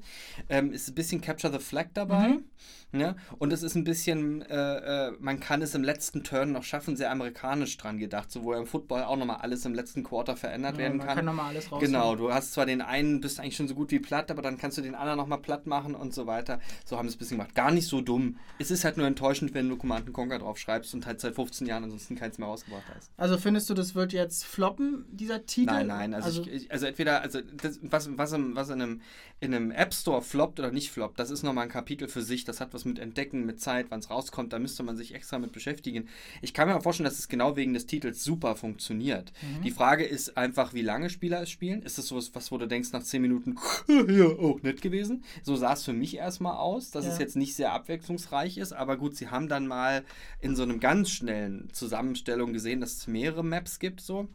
Ähm, ist ein bisschen Capture the Flag dabei. Mhm. Ne? Und es ist ein bisschen, äh, äh, man kann es im letzten Turn noch schaffen, sehr amerikanisch dran gedacht, so wo ja im Football auch nochmal alles im letzten Quarter verändert ja, werden kann. Man kann nochmal alles raus. Genau, du hast zwar den einen, bist eigentlich schon so gut wie platt, aber dann kannst du den anderen nochmal platt machen und so weiter. So haben sie es ein bisschen gemacht. Gar nicht so dumm. Es ist halt nur enttäuschend, wenn du Command Conquer drauf schreibst und halt seit 15 Jahren ansonsten keins mehr rausgebracht hast. Also findest du, das wird jetzt floppen, dieser Titel? Nein, nein. Also, also, ich, also entweder, also das, was, was, im, was in, einem, in einem App Store floppt oder nicht floppt, das ist nochmal ein Kapitel für sich. Das hat was mit Entdecken, mit Zeit, wann es rauskommt, da müsste man sich extra mit beschäftigen. Ich kann mir auch vorstellen, dass es genau wegen des Titels super funktioniert. Mhm. Die Frage ist einfach, wie lange Spieler es spielen. Ist das sowas, was wo du denkst, nach 10 Minuten, ja, auch nett gewesen? So sah es für mich erstmal aus, dass ja. es jetzt nicht sehr abwechslungsreich ist, aber gut, sie haben dann mal in so einem ganz schnellen Zusammenstellung gesehen, dass es mehrere Maps gibt, so.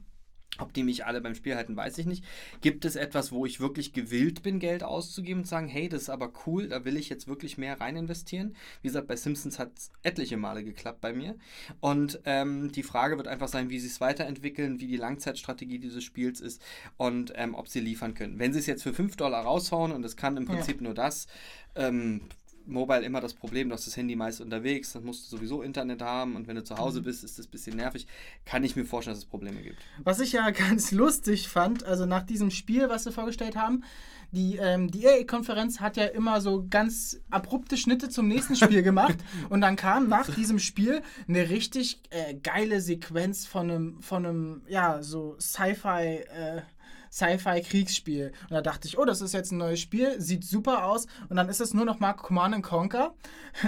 Ob die mich alle beim Spiel halten, weiß ich nicht. Gibt es etwas, wo ich wirklich gewillt bin, Geld auszugeben und sagen, hey, das ist aber cool, da will ich jetzt wirklich mehr rein investieren? Wie gesagt, bei Simpsons hat es etliche Male geklappt bei mir. Und ähm, die Frage wird einfach sein, wie sie es weiterentwickeln, wie die Langzeitstrategie dieses Spiels ist und ähm, ob sie liefern können. Wenn sie es jetzt für 5 Dollar raushauen und es kann im Prinzip ja. nur das, ähm, Mobile immer das Problem, du hast das Handy meist unterwegs, dann musst du sowieso Internet haben und wenn du zu Hause mhm. bist, ist das ein bisschen nervig. Kann ich mir vorstellen, dass es Probleme gibt. Was ich ja ganz lustig fand, also nach diesem Spiel, was sie vorgestellt haben, die, ähm, die EA-Konferenz hat ja immer so ganz abrupte Schnitte zum nächsten Spiel gemacht und dann kam nach diesem Spiel eine richtig äh, geile Sequenz von einem, von einem, ja, so Sci-Fi, äh, Sci-Fi-Kriegsspiel. Und da dachte ich, oh, das ist jetzt ein neues Spiel, sieht super aus. Und dann ist es nur noch mal Command Conquer.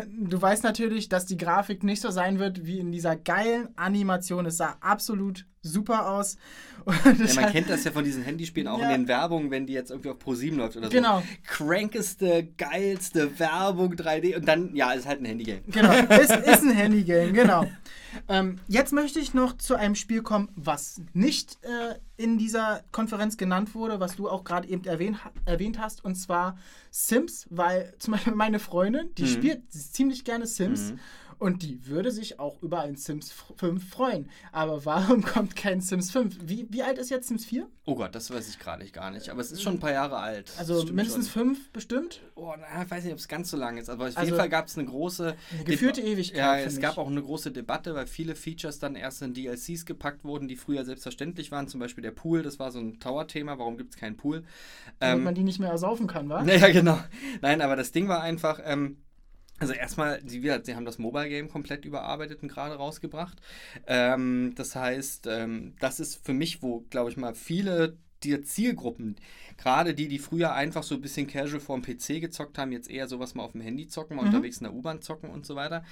Du weißt natürlich, dass die Grafik nicht so sein wird wie in dieser geilen Animation. Es sah absolut super aus. Ja, man kennt das ja von diesen Handyspielen auch ja. in den Werbungen, wenn die jetzt irgendwie auf Pro7 läuft oder so. Genau. Crankeste, geilste Werbung 3D und dann, ja, ist halt ein Handygame. Genau, ist, ist ein Handygame, genau. Ähm, jetzt möchte ich noch zu einem Spiel kommen, was nicht äh, in dieser Konferenz genannt wurde, was du auch gerade eben erwähnt, erwähnt hast, und zwar Sims, weil zum Beispiel meine Freundin, die mhm. spielt ziemlich gerne Sims. Mhm. Und die würde sich auch über ein Sims 5 freuen. Aber warum kommt kein Sims 5? Wie, wie alt ist jetzt Sims 4? Oh Gott, das weiß ich gerade gar nicht. Aber es ist schon ein paar Jahre alt. Also mindestens schon. 5 bestimmt? Oh, na, ich weiß nicht, ob es ganz so lang ist. Aber auf also jeden Fall gab es eine große. Eine geführte De Ewigkeit. Ja, es gab auch eine große Debatte, weil viele Features dann erst in DLCs gepackt wurden, die früher selbstverständlich waren. Zum Beispiel der Pool, das war so ein Tower-Thema. Warum gibt es keinen Pool? Damit ähm, man die nicht mehr ersaufen kann, wa? Ja, genau. Nein, aber das Ding war einfach. Ähm, also erstmal, sie, sie haben das Mobile Game komplett überarbeitet und gerade rausgebracht. Ähm, das heißt, ähm, das ist für mich, wo, glaube ich mal, viele die Zielgruppen, gerade die, die früher einfach so ein bisschen casual vorm PC gezockt haben, jetzt eher sowas mal auf dem Handy zocken, mal mhm. unterwegs in der U-Bahn zocken und so weiter.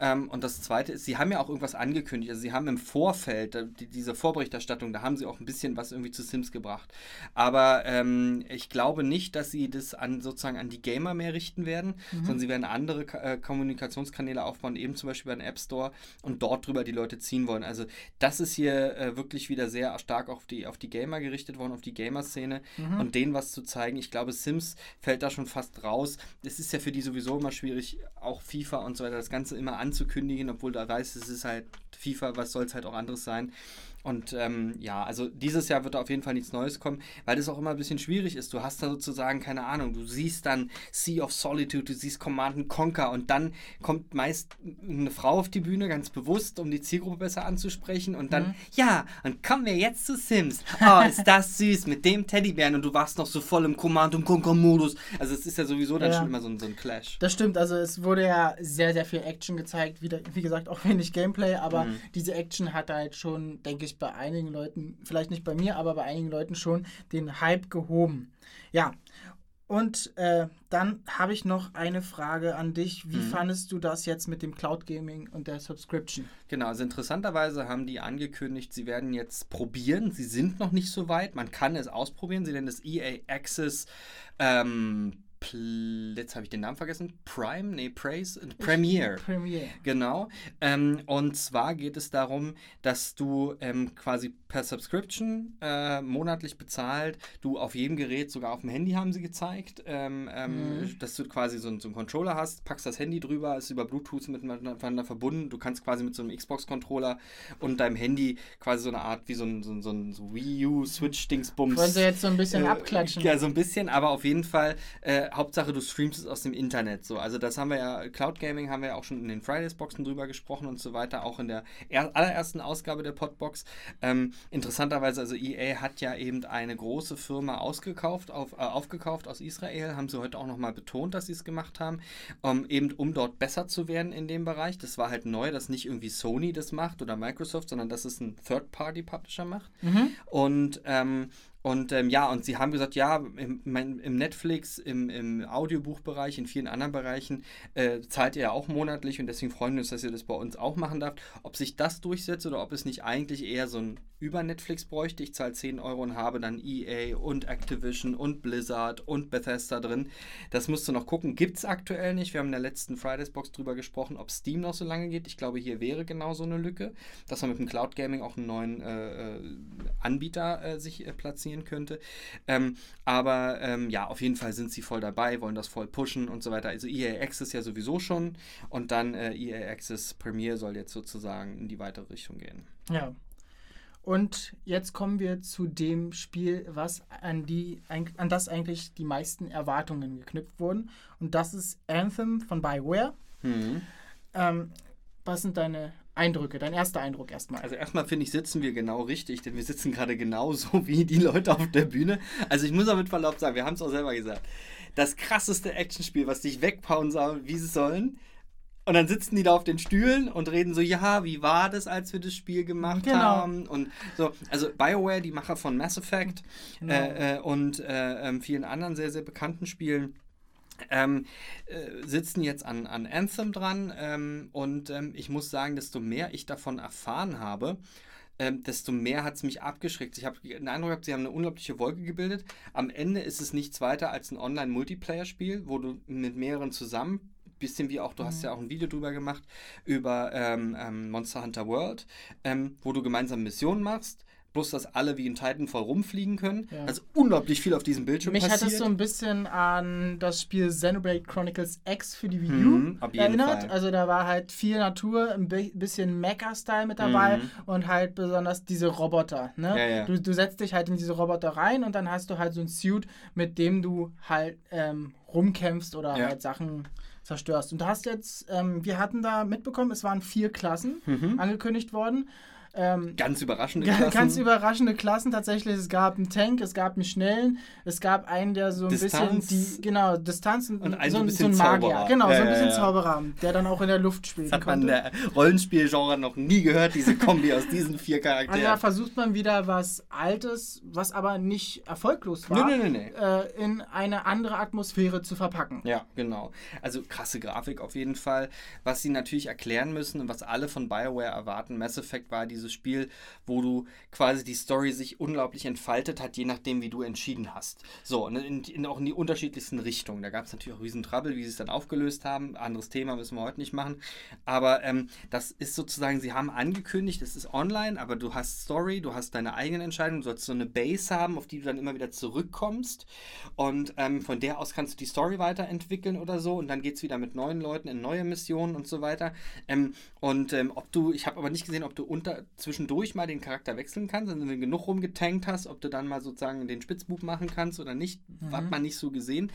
Ähm, und das Zweite ist, sie haben ja auch irgendwas angekündigt. Also sie haben im Vorfeld, die, diese Vorberichterstattung, da haben sie auch ein bisschen was irgendwie zu Sims gebracht. Aber ähm, ich glaube nicht, dass sie das an sozusagen an die Gamer mehr richten werden, mhm. sondern sie werden andere äh, Kommunikationskanäle aufbauen, eben zum Beispiel beim App Store und dort drüber die Leute ziehen wollen. Also das ist hier äh, wirklich wieder sehr stark auf die, auf die Gamer gerichtet worden, auf die Gamer-Szene mhm. und denen was zu zeigen. Ich glaube, Sims fällt da schon fast raus. Es ist ja für die sowieso immer schwierig, auch FIFA und so weiter, das Ganze immer an anzukündigen, obwohl da weiß, es ist halt FIFA, was soll es halt auch anderes sein. Und ähm, ja, also dieses Jahr wird da auf jeden Fall nichts Neues kommen, weil das auch immer ein bisschen schwierig ist. Du hast da sozusagen, keine Ahnung, du siehst dann Sea of Solitude, du siehst Command Conquer und dann kommt meist eine Frau auf die Bühne, ganz bewusst, um die Zielgruppe besser anzusprechen und dann, mhm. ja, und kommen wir jetzt zu Sims. Oh, ist das süß mit dem Teddybären und du warst noch so voll im Command Conquer Modus. Also es ist ja sowieso dann ja. schon immer so ein, so ein Clash. Das stimmt, also es wurde ja sehr, sehr viel Action gezeigt, wie, wie gesagt, auch wenig Gameplay, aber mhm. diese Action hat halt schon, denke ich, wirklich bei einigen Leuten, vielleicht nicht bei mir, aber bei einigen Leuten schon den Hype gehoben. Ja, und äh, dann habe ich noch eine Frage an dich. Wie mhm. fandest du das jetzt mit dem Cloud Gaming und der Subscription? Genau, also interessanterweise haben die angekündigt, sie werden jetzt probieren. Sie sind noch nicht so weit. Man kann es ausprobieren. Sie nennen es EA Access ähm, jetzt habe ich den Namen vergessen, Prime, nee, Praise, Premiere. Premiere. Genau. Ähm, und zwar geht es darum, dass du ähm, quasi per Subscription äh, monatlich bezahlt, du auf jedem Gerät, sogar auf dem Handy haben sie gezeigt, ähm, ähm mhm. dass du quasi so, so einen Controller hast, packst das Handy drüber, ist über Bluetooth miteinander verbunden, du kannst quasi mit so einem Xbox-Controller und deinem Handy quasi so eine Art wie so ein, so ein, so ein Wii U Switch-Dingsbums. Wollen sie jetzt so ein bisschen äh, abklatschen? Ja, so ein bisschen, aber auf jeden Fall äh, Hauptsache, du streamst es aus dem Internet. So. Also das haben wir ja, Cloud Gaming haben wir ja auch schon in den Fridays-Boxen drüber gesprochen und so weiter, auch in der allerersten Ausgabe der Podbox. Ähm, interessanterweise, also EA hat ja eben eine große Firma ausgekauft, auf, äh, aufgekauft aus Israel, haben sie heute auch nochmal betont, dass sie es gemacht haben, um, eben um dort besser zu werden in dem Bereich. Das war halt neu, dass nicht irgendwie Sony das macht oder Microsoft, sondern dass es ein Third-Party-Publisher macht. Mhm. Und ähm, und ähm, ja, und sie haben gesagt, ja, im, im Netflix, im, im Audiobuchbereich, in vielen anderen Bereichen äh, zahlt ihr ja auch monatlich und deswegen freuen wir uns, dass ihr das bei uns auch machen darf. Ob sich das durchsetzt oder ob es nicht eigentlich eher so ein über Netflix bräuchte. Ich zahle 10 Euro und habe dann EA und Activision und Blizzard und Bethesda drin. Das musst du noch gucken. Gibt es aktuell nicht. Wir haben in der letzten Fridays Box drüber gesprochen, ob Steam noch so lange geht. Ich glaube, hier wäre genau so eine Lücke, dass man mit dem Cloud Gaming auch einen neuen äh, äh Anbieter äh, sich äh, platzieren könnte. Ähm, aber ähm, ja, auf jeden Fall sind sie voll dabei, wollen das voll pushen und so weiter. Also EA Access ja sowieso schon und dann äh, EA Access Premier soll jetzt sozusagen in die weitere Richtung gehen. Ja, und jetzt kommen wir zu dem Spiel, was an, die, an das eigentlich die meisten Erwartungen geknüpft wurden. Und das ist Anthem von BioWare. Mhm. Ähm, was sind deine Eindrücke, dein erster Eindruck erstmal? Also erstmal finde ich, sitzen wir genau richtig, denn wir sitzen gerade genauso wie die Leute auf der Bühne. Also ich muss auch mit Verlaub sagen, wir haben es auch selber gesagt. Das krasseste Actionspiel, was dich wegpauen soll, wie sie sollen, und dann sitzen die da auf den Stühlen und reden so, ja, wie war das, als wir das Spiel gemacht genau. haben? Und so, also BioWare, die Macher von Mass Effect genau. äh, äh, und äh, ähm, vielen anderen sehr, sehr bekannten Spielen, ähm, äh, sitzen jetzt an, an Anthem dran. Ähm, und ähm, ich muss sagen, desto mehr ich davon erfahren habe, ähm, desto mehr hat es mich abgeschreckt. Ich habe den Eindruck gehabt, sie haben eine unglaubliche Wolke gebildet. Am Ende ist es nichts weiter als ein Online-Multiplayer-Spiel, wo du mit mehreren zusammen bisschen wie auch, du mhm. hast ja auch ein Video drüber gemacht, über ähm, ähm, Monster Hunter World, ähm, wo du gemeinsam Missionen machst. Bloß, dass alle wie in Titanfall rumfliegen können. Ja. Also unglaublich viel auf diesem Bildschirm Mich passiert. hat es so ein bisschen an das Spiel Xenoblade Chronicles X für die Wii U mhm, erinnert. Fall. Also da war halt viel Natur, ein bisschen Mecha-Style mit dabei mhm. und halt besonders diese Roboter. Ne? Ja, ja. Du, du setzt dich halt in diese Roboter rein und dann hast du halt so ein Suit, mit dem du halt ähm, rumkämpfst oder halt Sachen zerstörst. Und du hast jetzt, ähm, wir hatten da mitbekommen, es waren vier Klassen mhm. angekündigt worden. Ähm, ganz überraschende Klassen. Ganz überraschende Klassen tatsächlich. Es gab einen Tank, es gab einen schnellen, es gab einen, der so ein Distanz. bisschen die, genau, Distanz und, und ein, so, so ein Magier. Zauberer. Genau, ja, so ein bisschen ja, ja. Zauberer, der dann auch in der Luft spielt. Das hat man in der Rollenspielgenre noch nie gehört, diese Kombi aus diesen vier Charakteren. Also da versucht man wieder was Altes, was aber nicht erfolglos war, nee, nee, nee, äh, in eine andere Atmosphäre zu verpacken. Ja, genau. Also krasse Grafik auf jeden Fall. Was sie natürlich erklären müssen und was alle von BioWare erwarten, Mass Effect war dieses Spiel, wo du quasi die Story sich unglaublich entfaltet hat, je nachdem, wie du entschieden hast. So, und in, in, auch in die unterschiedlichsten Richtungen. Da gab es natürlich auch riesen Trouble, wie sie es dann aufgelöst haben. Anderes Thema müssen wir heute nicht machen. Aber ähm, das ist sozusagen, sie haben angekündigt, es ist online, aber du hast Story, du hast deine eigenen Entscheidungen, du sollst so eine Base haben, auf die du dann immer wieder zurückkommst. Und ähm, von der aus kannst du die Story weiterentwickeln oder so. Und dann geht es wieder mit neuen Leuten in neue Missionen und so weiter. Ähm, und ähm, ob du, ich habe aber nicht gesehen, ob du unter zwischendurch mal den Charakter wechseln kannst, wenn du genug rumgetankt hast, ob du dann mal sozusagen den Spitzbub machen kannst oder nicht, mhm. hat man nicht so gesehen.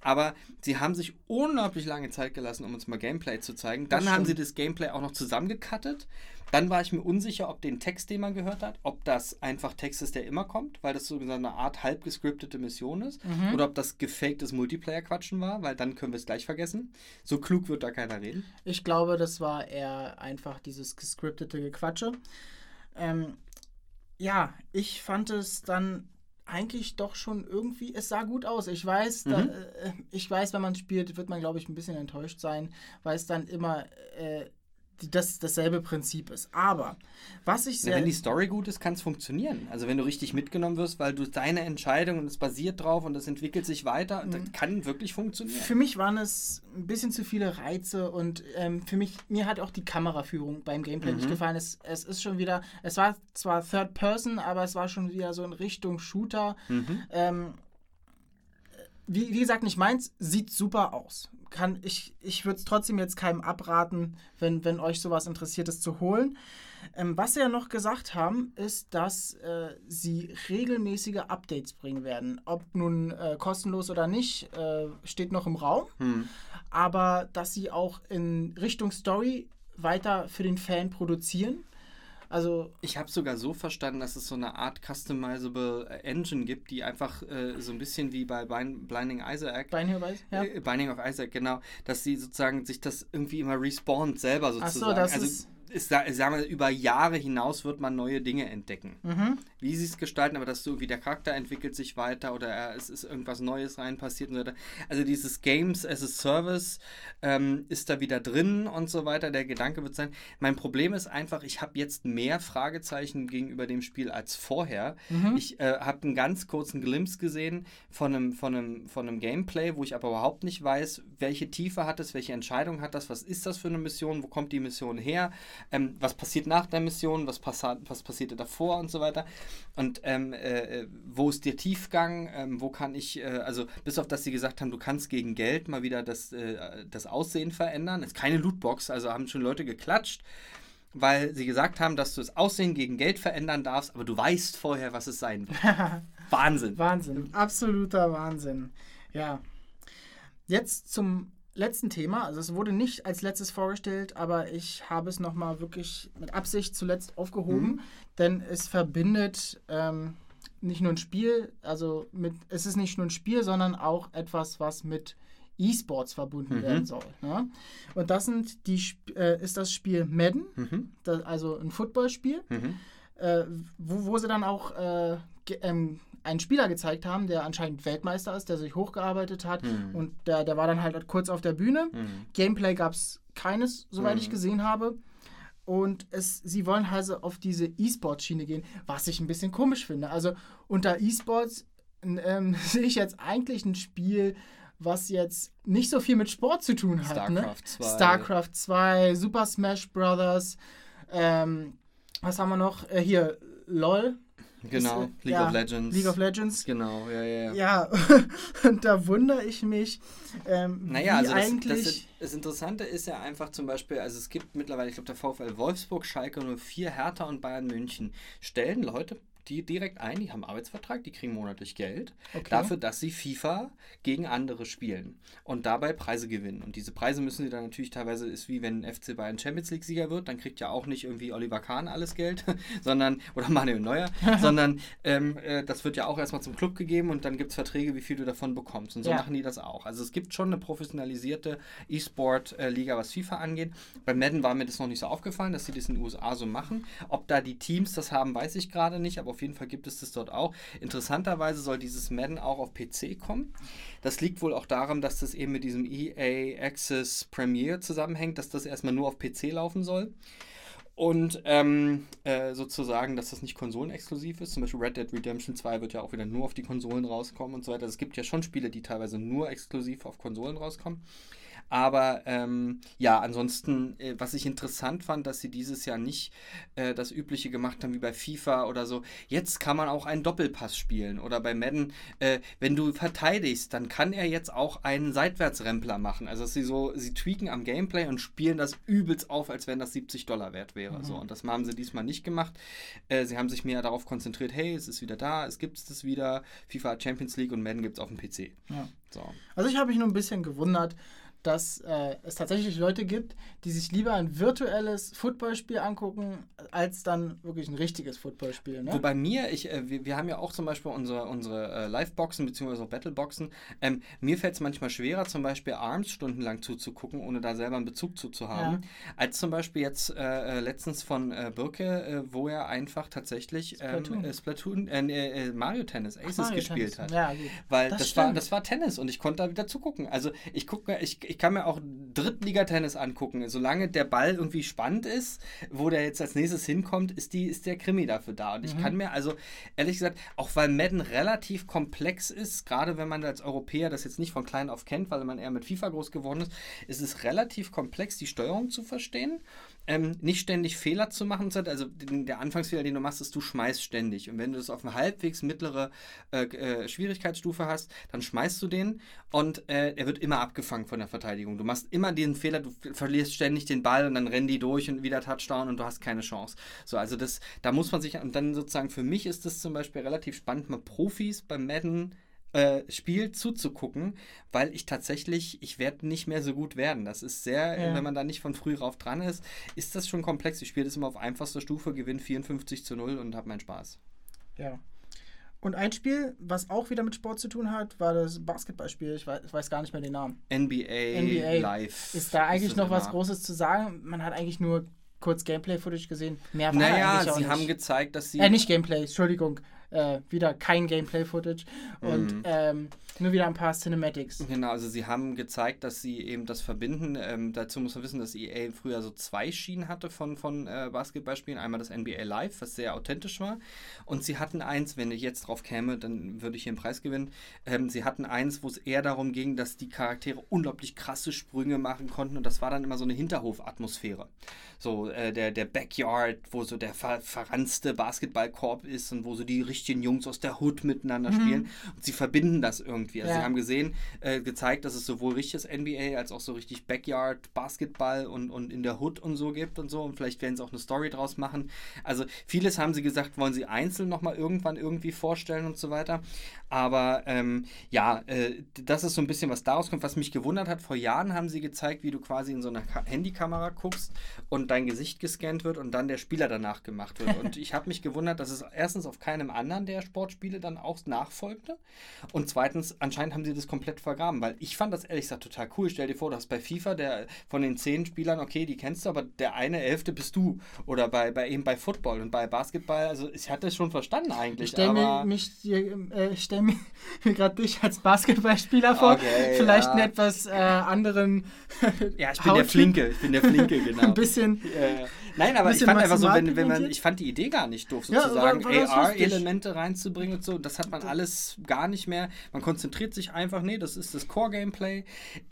Aber sie haben sich unglaublich lange Zeit gelassen, um uns mal Gameplay zu zeigen. Dann haben sie das Gameplay auch noch zusammengekattet. Dann war ich mir unsicher, ob den Text, den man gehört hat, ob das einfach Text ist, der immer kommt, weil das so eine Art halb gescriptete Mission ist, mhm. oder ob das gefaktes Multiplayer-Quatschen war, weil dann können wir es gleich vergessen. So klug wird da keiner reden. Ich glaube, das war eher einfach dieses gescriptete Gequatsche. Ähm, ja, ich fand es dann eigentlich doch schon irgendwie, es sah gut aus. Ich weiß, mhm. da, äh, ich weiß, wenn man spielt, wird man, glaube ich, ein bisschen enttäuscht sein, weil es dann immer äh, das dasselbe Prinzip ist. Aber was ich sehr. Ja, wenn die Story gut ist, kann es funktionieren. Also wenn du richtig mitgenommen wirst, weil du deine Entscheidung und es basiert drauf und es entwickelt sich weiter, mhm. das kann wirklich funktionieren. Für mich waren es ein bisschen zu viele Reize und ähm, für mich, mir hat auch die Kameraführung beim Gameplay mhm. nicht gefallen. Es, es ist schon wieder, es war zwar Third Person, aber es war schon wieder so in Richtung Shooter. Mhm. Ähm, wie, wie gesagt, nicht meins, sieht super aus kann ich, ich würde es trotzdem jetzt keinem abraten, wenn, wenn euch sowas interessiert ist, zu holen. Ähm, was sie ja noch gesagt haben, ist, dass äh, sie regelmäßige Updates bringen werden. Ob nun äh, kostenlos oder nicht, äh, steht noch im Raum. Hm. Aber dass sie auch in Richtung Story weiter für den Fan produzieren. Also ich habe sogar so verstanden, dass es so eine Art customizable Engine gibt, die einfach äh, so ein bisschen wie bei Blinding Isaac. Binding of Isaac, ja. Äh, Binding of Isaac, genau, dass sie sozusagen sich das irgendwie immer respawnt selber sozusagen. Ach so, das also, ist ist, sagen wir, über Jahre hinaus wird man neue Dinge entdecken. Mhm. Wie sie es gestalten, aber dass so wie der Charakter entwickelt sich weiter oder es ist irgendwas Neues rein passiert und so weiter. Also dieses Games as a Service ähm, ist da wieder drin und so weiter. Der Gedanke wird sein. Mein Problem ist einfach, ich habe jetzt mehr Fragezeichen gegenüber dem Spiel als vorher. Mhm. Ich äh, habe einen ganz kurzen Glimpse gesehen von einem, von, einem, von einem Gameplay, wo ich aber überhaupt nicht weiß, welche Tiefe hat es, welche Entscheidung hat das, was ist das für eine Mission, wo kommt die Mission her ähm, was passiert nach der Mission, was, passi was passierte davor und so weiter. Und ähm, äh, wo ist der Tiefgang, ähm, wo kann ich, äh, also bis auf dass sie gesagt haben, du kannst gegen Geld mal wieder das, äh, das Aussehen verändern. Ist keine Lootbox, also haben schon Leute geklatscht weil sie gesagt haben, dass du das Aussehen gegen Geld verändern darfst, aber du weißt vorher, was es sein wird. Wahnsinn. Wahnsinn, absoluter Wahnsinn. Ja. Jetzt zum letzten Thema. Also es wurde nicht als letztes vorgestellt, aber ich habe es nochmal wirklich mit Absicht zuletzt aufgehoben, mhm. denn es verbindet ähm, nicht nur ein Spiel, also mit, es ist nicht nur ein Spiel, sondern auch etwas, was mit E-Sports verbunden mhm. werden soll. Ne? Und das sind die, äh, ist das Spiel Madden, mhm. das, also ein Footballspiel, mhm. äh, wo, wo sie dann auch äh, ähm, einen Spieler gezeigt haben, der anscheinend Weltmeister ist, der sich hochgearbeitet hat mhm. und der, der war dann halt kurz auf der Bühne. Mhm. Gameplay gab es keines, soweit mhm. ich gesehen habe. Und es, sie wollen also auf diese E-Sport-Schiene gehen, was ich ein bisschen komisch finde. Also unter E-Sports ähm, sehe ich jetzt eigentlich ein Spiel, was jetzt nicht so viel mit Sport zu tun hat. Ne? Starcraft ne? 2. StarCraft 2, Super Smash Brothers. Ähm, was haben wir noch? Äh, hier, LOL. Genau, ist, League ja, of Legends. League of Legends. Genau, ja, ja. Ja, ja. und da wundere ich mich, ähm, naja, also das, eigentlich... Das, das, Interessante ist ja einfach zum Beispiel, also es gibt mittlerweile, ich glaube, der VfL Wolfsburg, Schalke 04, Hertha und Bayern München stellen Leute die direkt ein, die haben einen Arbeitsvertrag, die kriegen monatlich Geld Okay. dafür, dass sie FIFA gegen andere spielen und dabei Preise gewinnen. Und diese Preise müssen sie dann natürlich teilweise, ist wie wenn FC Bayern Champions League Sieger wird, dann kriegt ja auch nicht irgendwie Oliver Kahn alles Geld, sondern, oder Manuel Neuer, sondern ähm, äh, das wird ja auch erstmal zum Club gegeben und dann gibt es Verträge, wie viel du davon bekommst. Und so Ja. machen die das auch. Also es gibt schon eine professionalisierte E-Sport-Liga, was FIFA angeht. Bei Madden war mir das noch nicht so aufgefallen, dass sie das in den USA so machen. Ob da die Teams das haben, weiß ich gerade nicht, aber auf jeden Fall gibt es das dort auch. Interessanterweise soll dieses Madden auch auf PC kommen. Das liegt wohl auch daran, dass das eben mit diesem EA Access Premiere zusammenhängt, dass das erstmal nur auf PC laufen soll. Und ähm, äh, sozusagen, dass das nicht konsolenexklusiv ist. Zum Beispiel Red Dead Redemption 2 wird ja auch wieder nur auf die Konsolen rauskommen und so weiter. Es gibt ja schon Spiele, die teilweise nur exklusiv auf Konsolen rauskommen. Aber ähm, ja, ansonsten, äh, was ich interessant fand, dass sie dieses Jahr nicht äh, das Übliche gemacht haben wie bei FIFA oder so. Jetzt kann man auch einen Doppelpass spielen. Oder bei Madden, äh, wenn du verteidigst, dann kann er jetzt auch einen Seitwärtsrempler machen. Also dass sie so, sie tweaken am Gameplay und spielen das übelst auf, als wenn das 70 Dollar wert wäre. So, und das haben sie diesmal nicht gemacht. Äh, sie haben sich mehr darauf konzentriert, hey, es ist wieder da, es gibt es wieder. FIFA Champions League und Madden gibt es auf dem PC. Ja. So. Also ich habe mich nur ein bisschen gewundert, dass äh, es tatsächlich Leute gibt, die sich lieber ein virtuelles Footballspiel angucken, als dann wirklich ein richtiges Footballspiel. Ne? Wobei mir, ich, äh, wir, wir haben ja auch zum Beispiel unsere, unsere äh, Live-Boxen bzw. Battle-Boxen. Ähm, mir fällt es manchmal schwerer, zum Beispiel Arms stundenlang zuzugucken, ohne da selber einen Bezug zu, zu haben, als zum Beispiel jetzt äh, äh, letztens von äh, Birke, wo er einfach tatsächlich Splatoon. ähm, äh, Splatoon, äh, Mario Tennis, Aces Mario gespielt Tennis. hat. Ja. Weil Das das, war, das war Tennis und ich konnte da wieder zugucken. Also ich gucke mir, ich, ich kann mir auch Drittliga-Tennis angucken. Solange der Ball irgendwie spannend ist, wo der jetzt als nächstes hinkommt, ist, die, ist der Krimi dafür da. Und ich Mhm. kann mir also, ehrlich gesagt, auch weil Madden relativ komplex ist, gerade wenn man als Europäer das jetzt nicht von klein auf kennt, weil man eher mit FIFA groß geworden ist, ist es relativ komplex, die Steuerung zu verstehen. Ähm, nicht ständig Fehler zu machen. Also der Anfangsfehler, den du machst, ist, du schmeißt ständig. Und wenn du das auf eine halbwegs mittlere äh, äh, Schwierigkeitsstufe hast, dann schmeißt du den und äh, er wird immer abgefangen von der Verteidigung. Du machst immer diesen Fehler, du verlierst ständig den Ball und dann rennen die durch und wieder Touchdown und du hast keine Chance. So, also das, da muss man sich, und dann sozusagen für mich ist es zum Beispiel relativ spannend, mal Profis beim Madden äh, Spiel zuzugucken, weil ich tatsächlich, ich werde nicht mehr so gut werden. Das ist sehr, Ja. wenn man da nicht von früh rauf dran ist, ist das schon komplex. Ich spiele das immer auf einfachster Stufe, gewinne 54 zu 0 und habe meinen Spaß. Ja. Und ein Spiel, was auch wieder mit Sport zu tun hat, war das Basketballspiel. Ich weiß, ich weiß gar nicht mehr den Namen. NBA, NBA. Live. Ist da eigentlich es noch was. Großes zu sagen? Man hat eigentlich nur kurz Gameplay-Footage gesehen. Mehr war Naja, sie nicht. haben gezeigt, dass sie. Äh, nicht Gameplay, Entschuldigung. Äh, wieder kein Gameplay-Footage. Und Mhm. ähm, nur wieder ein paar Cinematics. Genau, also sie haben gezeigt, dass sie eben das verbinden. Ähm, dazu muss man wissen, dass EA früher so zwei Schienen hatte von, von äh, Basketballspielen. Einmal das NBA Live, was sehr authentisch war. Und sie hatten eins, wenn ich jetzt drauf käme, dann würde ich hier einen Preis gewinnen. Ähm, sie hatten eins, wo es eher darum ging, dass die Charaktere unglaublich krasse Sprünge machen konnten. Und das war dann immer so eine Hinterhofatmosphäre. So äh, der, der Backyard, wo so der ver verranzte Basketballkorb ist und wo so die richtigen Jungs aus der Hood miteinander spielen. Und sie verbinden das irgendwie. Also Ja. sie haben gesehen, äh, gezeigt, dass es sowohl richtiges NBA als auch so richtig Backyard, Basketball und, und in der Hood und so gibt und so. Und vielleicht werden sie auch eine Story draus machen. Also vieles haben sie gesagt, wollen sie einzeln nochmal irgendwann irgendwie vorstellen und so weiter. Aber ähm, ja, äh, das ist so ein bisschen, was daraus kommt. Was mich gewundert hat, vor Jahren haben sie gezeigt, wie du quasi in so einer Ka Handykamera guckst und dein Gesicht gescannt wird und dann der Spieler danach gemacht wird. Und ich habe mich gewundert, dass es erstens auf keinem anderen der Sportspiele dann auch nachfolgte. Und zweitens, anscheinend haben sie das komplett vergraben, weil ich fand das ehrlich gesagt total cool. Stell dir vor, du hast bei FIFA der, von den zehn Spielern, okay, die kennst du, aber der eine Elfte bist du. Oder bei, bei eben bei Football und bei Basketball, also ich hatte es schon verstanden eigentlich. Ich stelle mir, mich, äh, stell mir, mir gerade dich als Basketballspieler vor. Okay, Vielleicht ja. einen etwas äh, anderen. ja, ich bin der Hauttyp. Flinke, ich bin der Flinke, genau. Ein bisschen. Ja, ja. Nein, aber ich fand einfach so, wenn, wenn man, ich fand die Idee gar nicht doof, Ja, sozusagen lustig. AR-Elemente reinzubringen und so. Das hat man alles gar nicht mehr. Man konzentriert sich einfach, nee, das ist das Core-Gameplay.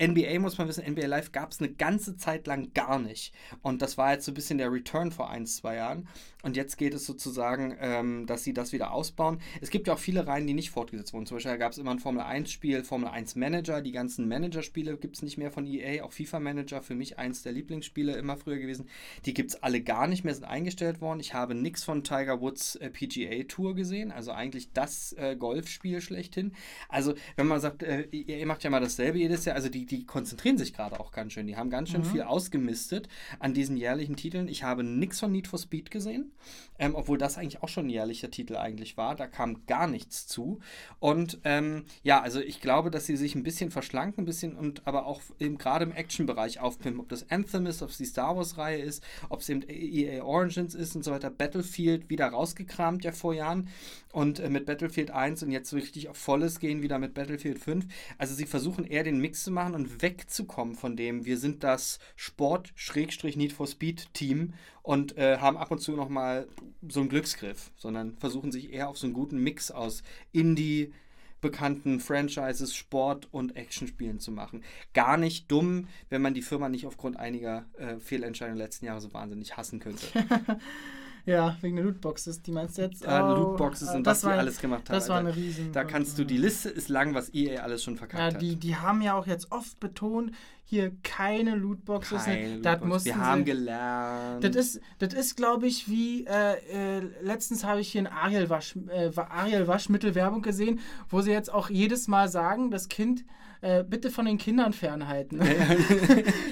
NBA muss man wissen, NBA Live gab es eine ganze Zeit lang gar nicht. Und das war jetzt so ein bisschen der Return vor ein, zwei Jahren. Und jetzt geht es sozusagen, ähm, dass sie das wieder ausbauen. Es gibt ja auch viele Reihen, die nicht fortgesetzt wurden. Zum Beispiel gab es immer ein Formel 1-Spiel, Formel 1 Manager. Die ganzen Manager-Spiele gibt es nicht mehr von EA. Auch FIFA Manager, für mich eins der Lieblingsspiele immer früher gewesen. Die gibt es alle alle gar nicht mehr, sind eingestellt worden. Ich habe nichts von Tiger Woods äh, PGA Tour gesehen, also eigentlich das äh, Golfspiel schlechthin. Also, wenn man sagt, äh, ihr macht ja mal dasselbe jedes Jahr, also die, die konzentrieren sich gerade auch ganz schön. Die haben ganz schön mhm. viel ausgemistet an diesen jährlichen Titeln. Ich habe nichts von Need for Speed gesehen, ähm, obwohl das eigentlich auch schon ein jährlicher Titel eigentlich war. Da kam gar nichts zu. Und ähm, ja, also ich glaube, dass sie sich ein bisschen verschlanken, ein bisschen und aber auch gerade im Action-Bereich aufpimpen. Ob das Anthem ist, ob es die Star Wars-Reihe ist, ob es eben EA Origins ist und so weiter. Battlefield wieder rausgekramt ja vor Jahren und äh, mit Battlefield 1 und jetzt richtig auf Volles gehen wieder mit Battlefield 5. Also sie versuchen eher den Mix zu machen und wegzukommen von dem, wir sind das Sport-Need for Speed-Team und äh, haben ab und zu nochmal so einen Glücksgriff, sondern versuchen sich eher auf so einen guten Mix aus Indie, bekannten Franchises Sport- und Actionspielen zu machen. Gar nicht dumm, wenn man die Firma nicht aufgrund einiger äh, Fehlentscheidungen letzten Jahre so wahnsinnig hassen könnte. Ja, wegen der Lootboxes, die meinst du jetzt? Äh, oh, Lootboxes und was die alles gemacht haben. Das war eine riesen. Da kannst du, die Liste ist lang, was EA alles schon verkackt ja, die, hat. Die haben ja auch jetzt oft betont, hier keine Lootboxes. Keine das Lootbox. Wir haben gelernt. Das ist, das ist glaube ich, wie äh, äh, letztens habe ich hier ein Ariel, Wasch, äh, Ariel Waschmittel-Werbung gesehen, wo sie jetzt auch jedes Mal sagen, das Kind äh, bitte von den Kindern fernhalten.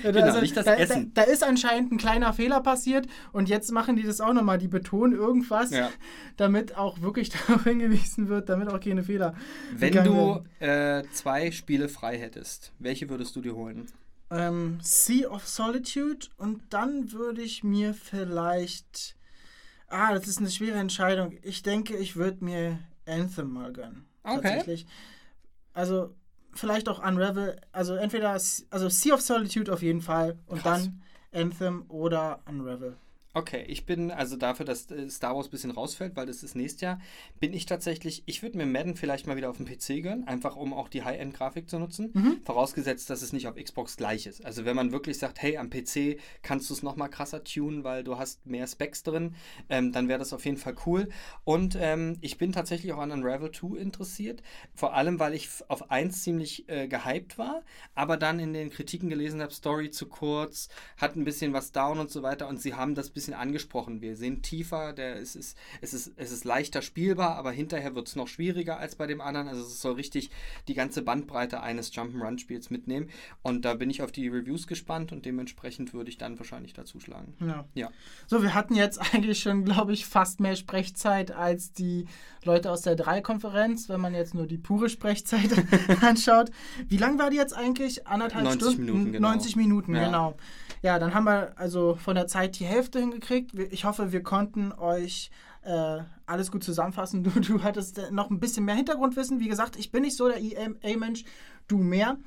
Genau, also, nicht das da, Essen. Da, da, ist anscheinend ein kleiner Fehler passiert und jetzt machen die das auch nochmal. Die betonen irgendwas, ja. damit auch wirklich darauf hingewiesen wird, damit auch keine Fehler. Wenn du äh, zwei Spiele frei hättest, welche würdest du dir holen? Ähm, sea of Solitude und dann würde ich mir vielleicht. Ah, das ist eine schwere Entscheidung. Ich denke, ich würde mir Anthem mal gönnen. Okay. Tatsächlich. Also, vielleicht auch Unravel. Also entweder also Sea of Solitude auf jeden Fall und Krass. dann Anthem oder Unravel. Okay, ich bin also dafür, dass äh, Star Wars ein bisschen rausfällt, weil das ist nächstes Jahr, bin ich tatsächlich, ich würde mir Madden vielleicht mal wieder auf dem PC gönnen, einfach um auch die High-End-Grafik zu nutzen, mhm. vorausgesetzt, dass es nicht auf Xbox gleich ist. Also wenn man wirklich sagt, hey, am PC kannst du es nochmal krasser tunen, weil du hast mehr Specs drin, ähm, dann wäre das auf jeden Fall cool. Und ähm, ich bin tatsächlich auch an Unravel 2 interessiert, vor allem, weil ich auf 1 ziemlich äh, gehypt war, aber dann in den Kritiken gelesen habe, Story zu kurz, hat ein bisschen was down und so weiter und sie haben das bisschen bisschen angesprochen. Wir sind tiefer, der, es, ist, es, ist, es ist leichter spielbar, aber hinterher wird es noch schwieriger als bei dem anderen. Also es soll richtig die ganze Bandbreite eines Jump'n'Run-Spiels mitnehmen. Und da bin ich auf die Reviews gespannt und dementsprechend würde ich dann wahrscheinlich dazu schlagen. Ja. ja. So, wir hatten jetzt eigentlich schon, glaube ich, fast mehr Sprechzeit als die Leute aus der 3-Konferenz, wenn man jetzt nur die pure Sprechzeit anschaut. Wie lang war die jetzt eigentlich? Anderthalb 90 Stunden? Minuten, genau. 90 Minuten, ja. genau. Ja, dann haben wir also von der Zeit die Hälfte hingekriegt. Ich hoffe, wir konnten euch äh, alles gut zusammenfassen. Du, du hattest noch ein bisschen mehr Hintergrundwissen. Wie gesagt, ich bin nicht so der EMA-Mensch, du mehr.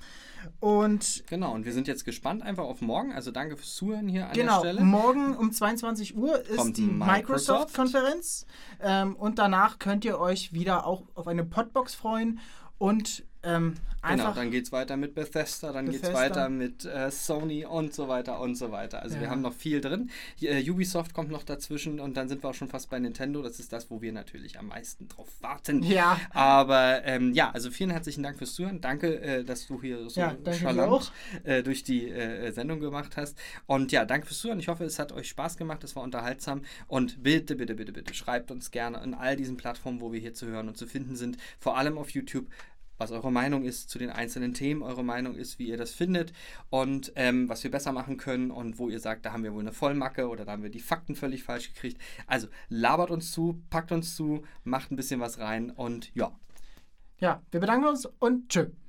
Und genau, und wir sind jetzt gespannt einfach auf morgen. Also danke fürs Zuhören hier an genau, der Stelle. Morgen um 22 Uhr ist Kommt die Microsoft-Konferenz. Microsoft ähm, und danach könnt ihr euch wieder auch auf eine Podbox freuen und ähm, genau, dann geht es weiter mit Bethesda, dann geht es weiter mit äh, Sony und so weiter und so weiter. Also ja. wir haben noch viel drin. Äh, Ubisoft kommt noch dazwischen und dann sind wir auch schon fast bei Nintendo. Das ist das, wo wir natürlich am meisten drauf warten. Ja. Aber ähm, ja, also vielen herzlichen Dank fürs Zuhören. Danke, äh, dass du hier so ja, charmant äh, durch die äh, Sendung gemacht hast. Und ja, danke fürs Zuhören. Ich hoffe, es hat euch Spaß gemacht, es war unterhaltsam. Und bitte, bitte, bitte, bitte schreibt uns gerne in all diesen Plattformen, wo wir hier zu hören und zu finden sind. Vor allem auf YouTube was eure Meinung ist zu den einzelnen Themen, eure Meinung ist, wie ihr das findet und ähm, was wir besser machen können und wo ihr sagt, da haben wir wohl eine Vollmacke oder da haben wir die Fakten völlig falsch gekriegt. Also labert uns zu, packt uns zu, macht ein bisschen was rein und ja. Ja, wir bedanken uns und tschüss.